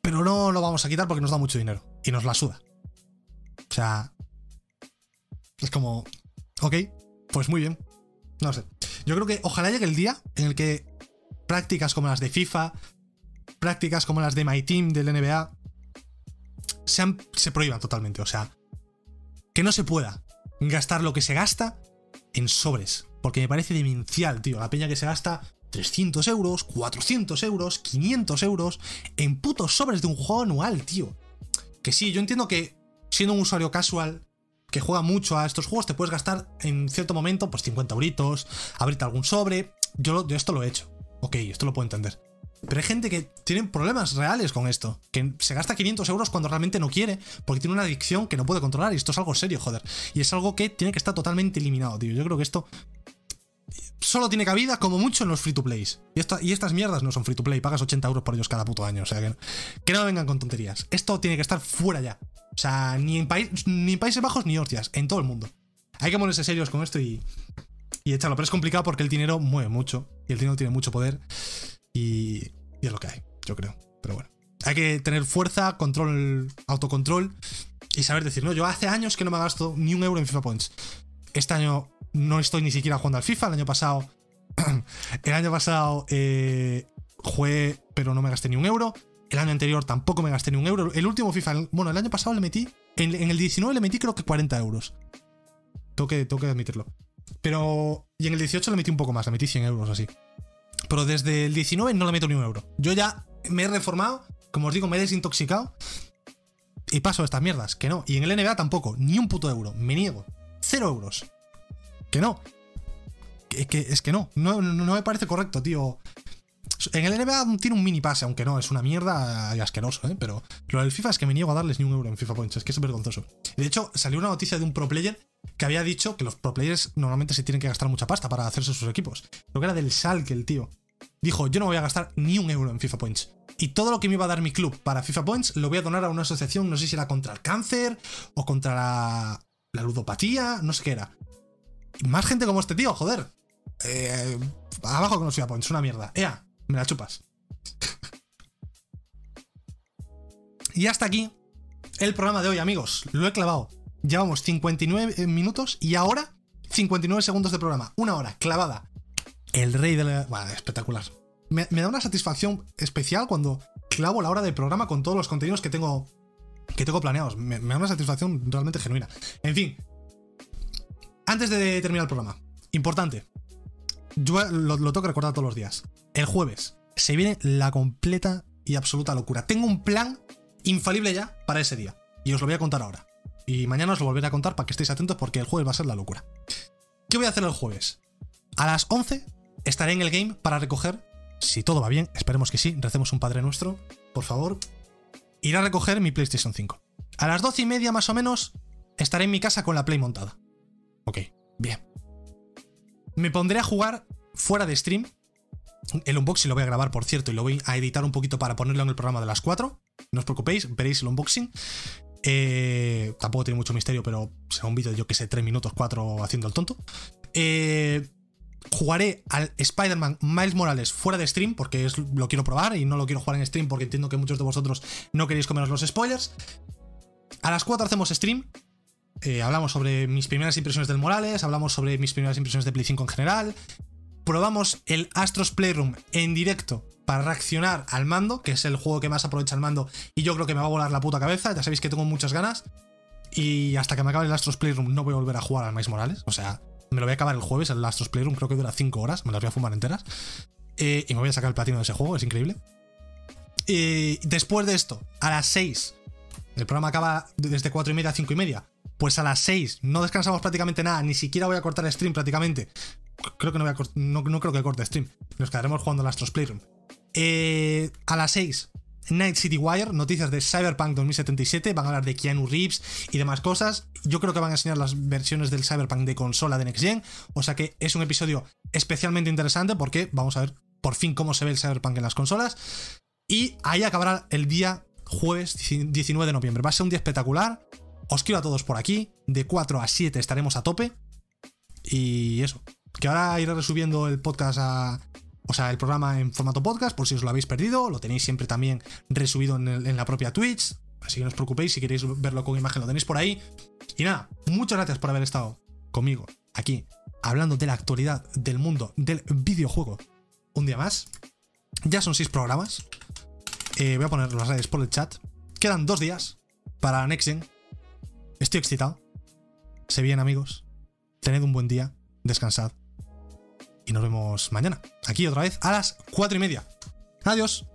pero no lo vamos a quitar porque nos da mucho dinero y nos la suda. O sea, es como, ok, pues muy bien. No sé. Yo creo que ojalá llegue el día en el que prácticas como las de FIFA, prácticas como las de My Team del NBA, sean, se prohíban totalmente. O sea, que no se pueda gastar lo que se gasta en sobres. Porque me parece demencial, tío. La peña que se gasta 300 euros, 400 euros, 500 euros en putos sobres de un juego anual, tío. Que sí, yo entiendo que siendo un usuario casual que juega mucho a estos juegos, te puedes gastar en cierto momento pues 50 euritos, abrirte algún sobre. Yo, esto lo he hecho. Ok, esto lo puedo entender. Pero hay gente que tiene problemas reales con esto. Que se gasta 500 euros cuando realmente no quiere. Porque tiene una adicción que no puede controlar. Y esto es algo serio, joder. Y es algo que tiene que estar totalmente eliminado, tío. Yo creo que esto solo tiene cabida como mucho en los free to plays. Y, estas mierdas no son free to play, pagas 80 euros por ellos cada puto año. O sea, que, que no vengan con tonterías. Esto tiene que estar fuera ya. O sea, ni en, ni Países Bajos ni hostias, en todo el mundo. Hay que ponerse serios con esto y, y echarlo. Pero es complicado porque el dinero mueve mucho. Y el dinero tiene mucho poder. Y, es lo que hay, yo creo. Pero bueno. Hay que tener fuerza, control, autocontrol y saber decir, no, yo hace años que no me gasto ni un euro en FIFA Points. Este año no estoy ni siquiera jugando al FIFA. El año pasado. [clears throat] el año pasado eh, jugué, pero no me gasté ni un euro. El año anterior tampoco me gasté ni un euro. El último FIFA, bueno, el año pasado le metí. En, el 19 le metí creo que 40 euros. Tengo que, tengo que admitirlo. Pero. Y en el 18 le metí un poco más, le metí 100 euros así. Pero desde el 19 no le meto ni un euro. Yo ya me he reformado, como os digo, me he desintoxicado. Y paso estas mierdas, que no. Y en el NBA tampoco, ni un puto euro. Me niego. Cero euros. Que no. Es que, es que no. no. Me parece correcto, tío. En el NBA tiene un mini pase, aunque no, es una mierda asqueroso, ¿eh? Pero Lo del FIFA es que me niego a darles ni un euro en FIFA Points, es que es vergonzoso. De hecho, salió una noticia de un pro player que había dicho que los pro players normalmente se tienen que gastar mucha pasta para hacerse sus equipos. Lo que era del que el tío. Dijo, yo no voy a gastar ni un euro en FIFA Points. Y todo lo que me iba a dar mi club para FIFA Points lo voy a donar a una asociación, no sé si era contra el cáncer o contra la, ludopatía, no sé qué era. más gente como este tío, joder. Eh, abajo con los FIFA Points, una mierda. Ea, me la chupas. [laughs] y hasta aquí el programa de hoy, amigos. Lo he clavado. Llevamos 59 minutos y ahora 59 segundos de programa. Una hora, clavada. El rey de la... Bueno, espectacular. Me, da una satisfacción especial cuando clavo la hora del programa con todos los contenidos que tengo, que tengo planeados. Me, da una satisfacción realmente genuina. En fin. Antes de terminar el programa. Importante. Yo lo, lo tengo que recordar todos los días. El jueves se viene la completa y absoluta locura. Tengo un plan infalible ya para ese día. Y os lo voy a contar ahora. Y mañana os lo volveré a contar para que estéis atentos porque el jueves va a ser la locura. ¿Qué voy a hacer el jueves? A las 11 estaré en el game para recoger, si todo va bien, esperemos que sí, recemos un Padre Nuestro, por favor, iré a recoger mi PlayStation 5. A las 12 y media más o menos estaré en mi casa con la Play montada. Ok, bien. Me pondré a jugar fuera de stream. El unboxing lo voy a grabar, por cierto, y lo voy a editar un poquito para ponerlo en el programa de las 4. No os preocupéis, veréis el unboxing. Eh, tampoco tiene mucho misterio, pero será un vídeo de yo que sé, 3 minutos, 4 haciendo el tonto. Eh, jugaré al Spider-Man Miles Morales fuera de stream, porque es, lo quiero probar y no lo quiero jugar en stream porque entiendo que muchos de vosotros no queréis comeros los spoilers. A las 4 hacemos stream. Eh, hablamos sobre mis primeras impresiones del Morales, hablamos sobre mis primeras impresiones de Play 5 en general. Probamos el Astros Playroom en directo para reaccionar al mando, que es el juego que más aprovecha el mando y yo creo que me va a volar la puta cabeza, ya sabéis que tengo muchas ganas. Y hasta que me acabe el Astros Playroom no voy a volver a jugar al Miles Morales, o sea, me lo voy a acabar el jueves, el Astros Playroom creo que dura 5 horas, me las voy a fumar enteras. Eh, y me voy a sacar el platino de ese juego, es increíble. Y después de esto, a las 6, el programa acaba desde 4 y media a 5 y media. Pues a las 6 no descansamos prácticamente nada, ni siquiera voy a cortar stream prácticamente. Creo que no voy a no, no creo que corte stream. Nos quedaremos jugando el Astros Playroom. Eh, a las 6, Night City Wire, noticias de Cyberpunk 2077, van a hablar de Keanu Reeves y demás cosas. Yo creo que van a enseñar las versiones del Cyberpunk de consola de Next Gen, o sea que es un episodio especialmente interesante porque vamos a ver por fin cómo se ve el Cyberpunk en las consolas. Y ahí acabará el día jueves 19 de noviembre. Va a ser un día espectacular. Os quiero a todos por aquí. De 4 a 7 estaremos a tope. Y eso. Que ahora iré resubiendo el podcast a, o sea, el programa en formato podcast, por si os lo habéis perdido, lo tenéis siempre también resubido en, la propia Twitch, así que no os preocupéis, si queréis verlo con imagen lo tenéis por ahí. Y nada, muchas gracias por haber estado conmigo aquí, hablando de la actualidad del mundo del videojuego. Un día más. Ya son seis programas. Eh, voy a poner las redes por el chat. Quedan dos días para Nexen. Estoy excitado. Se bien, amigos. Tened un buen día. Descansad y nos vemos mañana, aquí otra vez a las 4 y media. Adiós.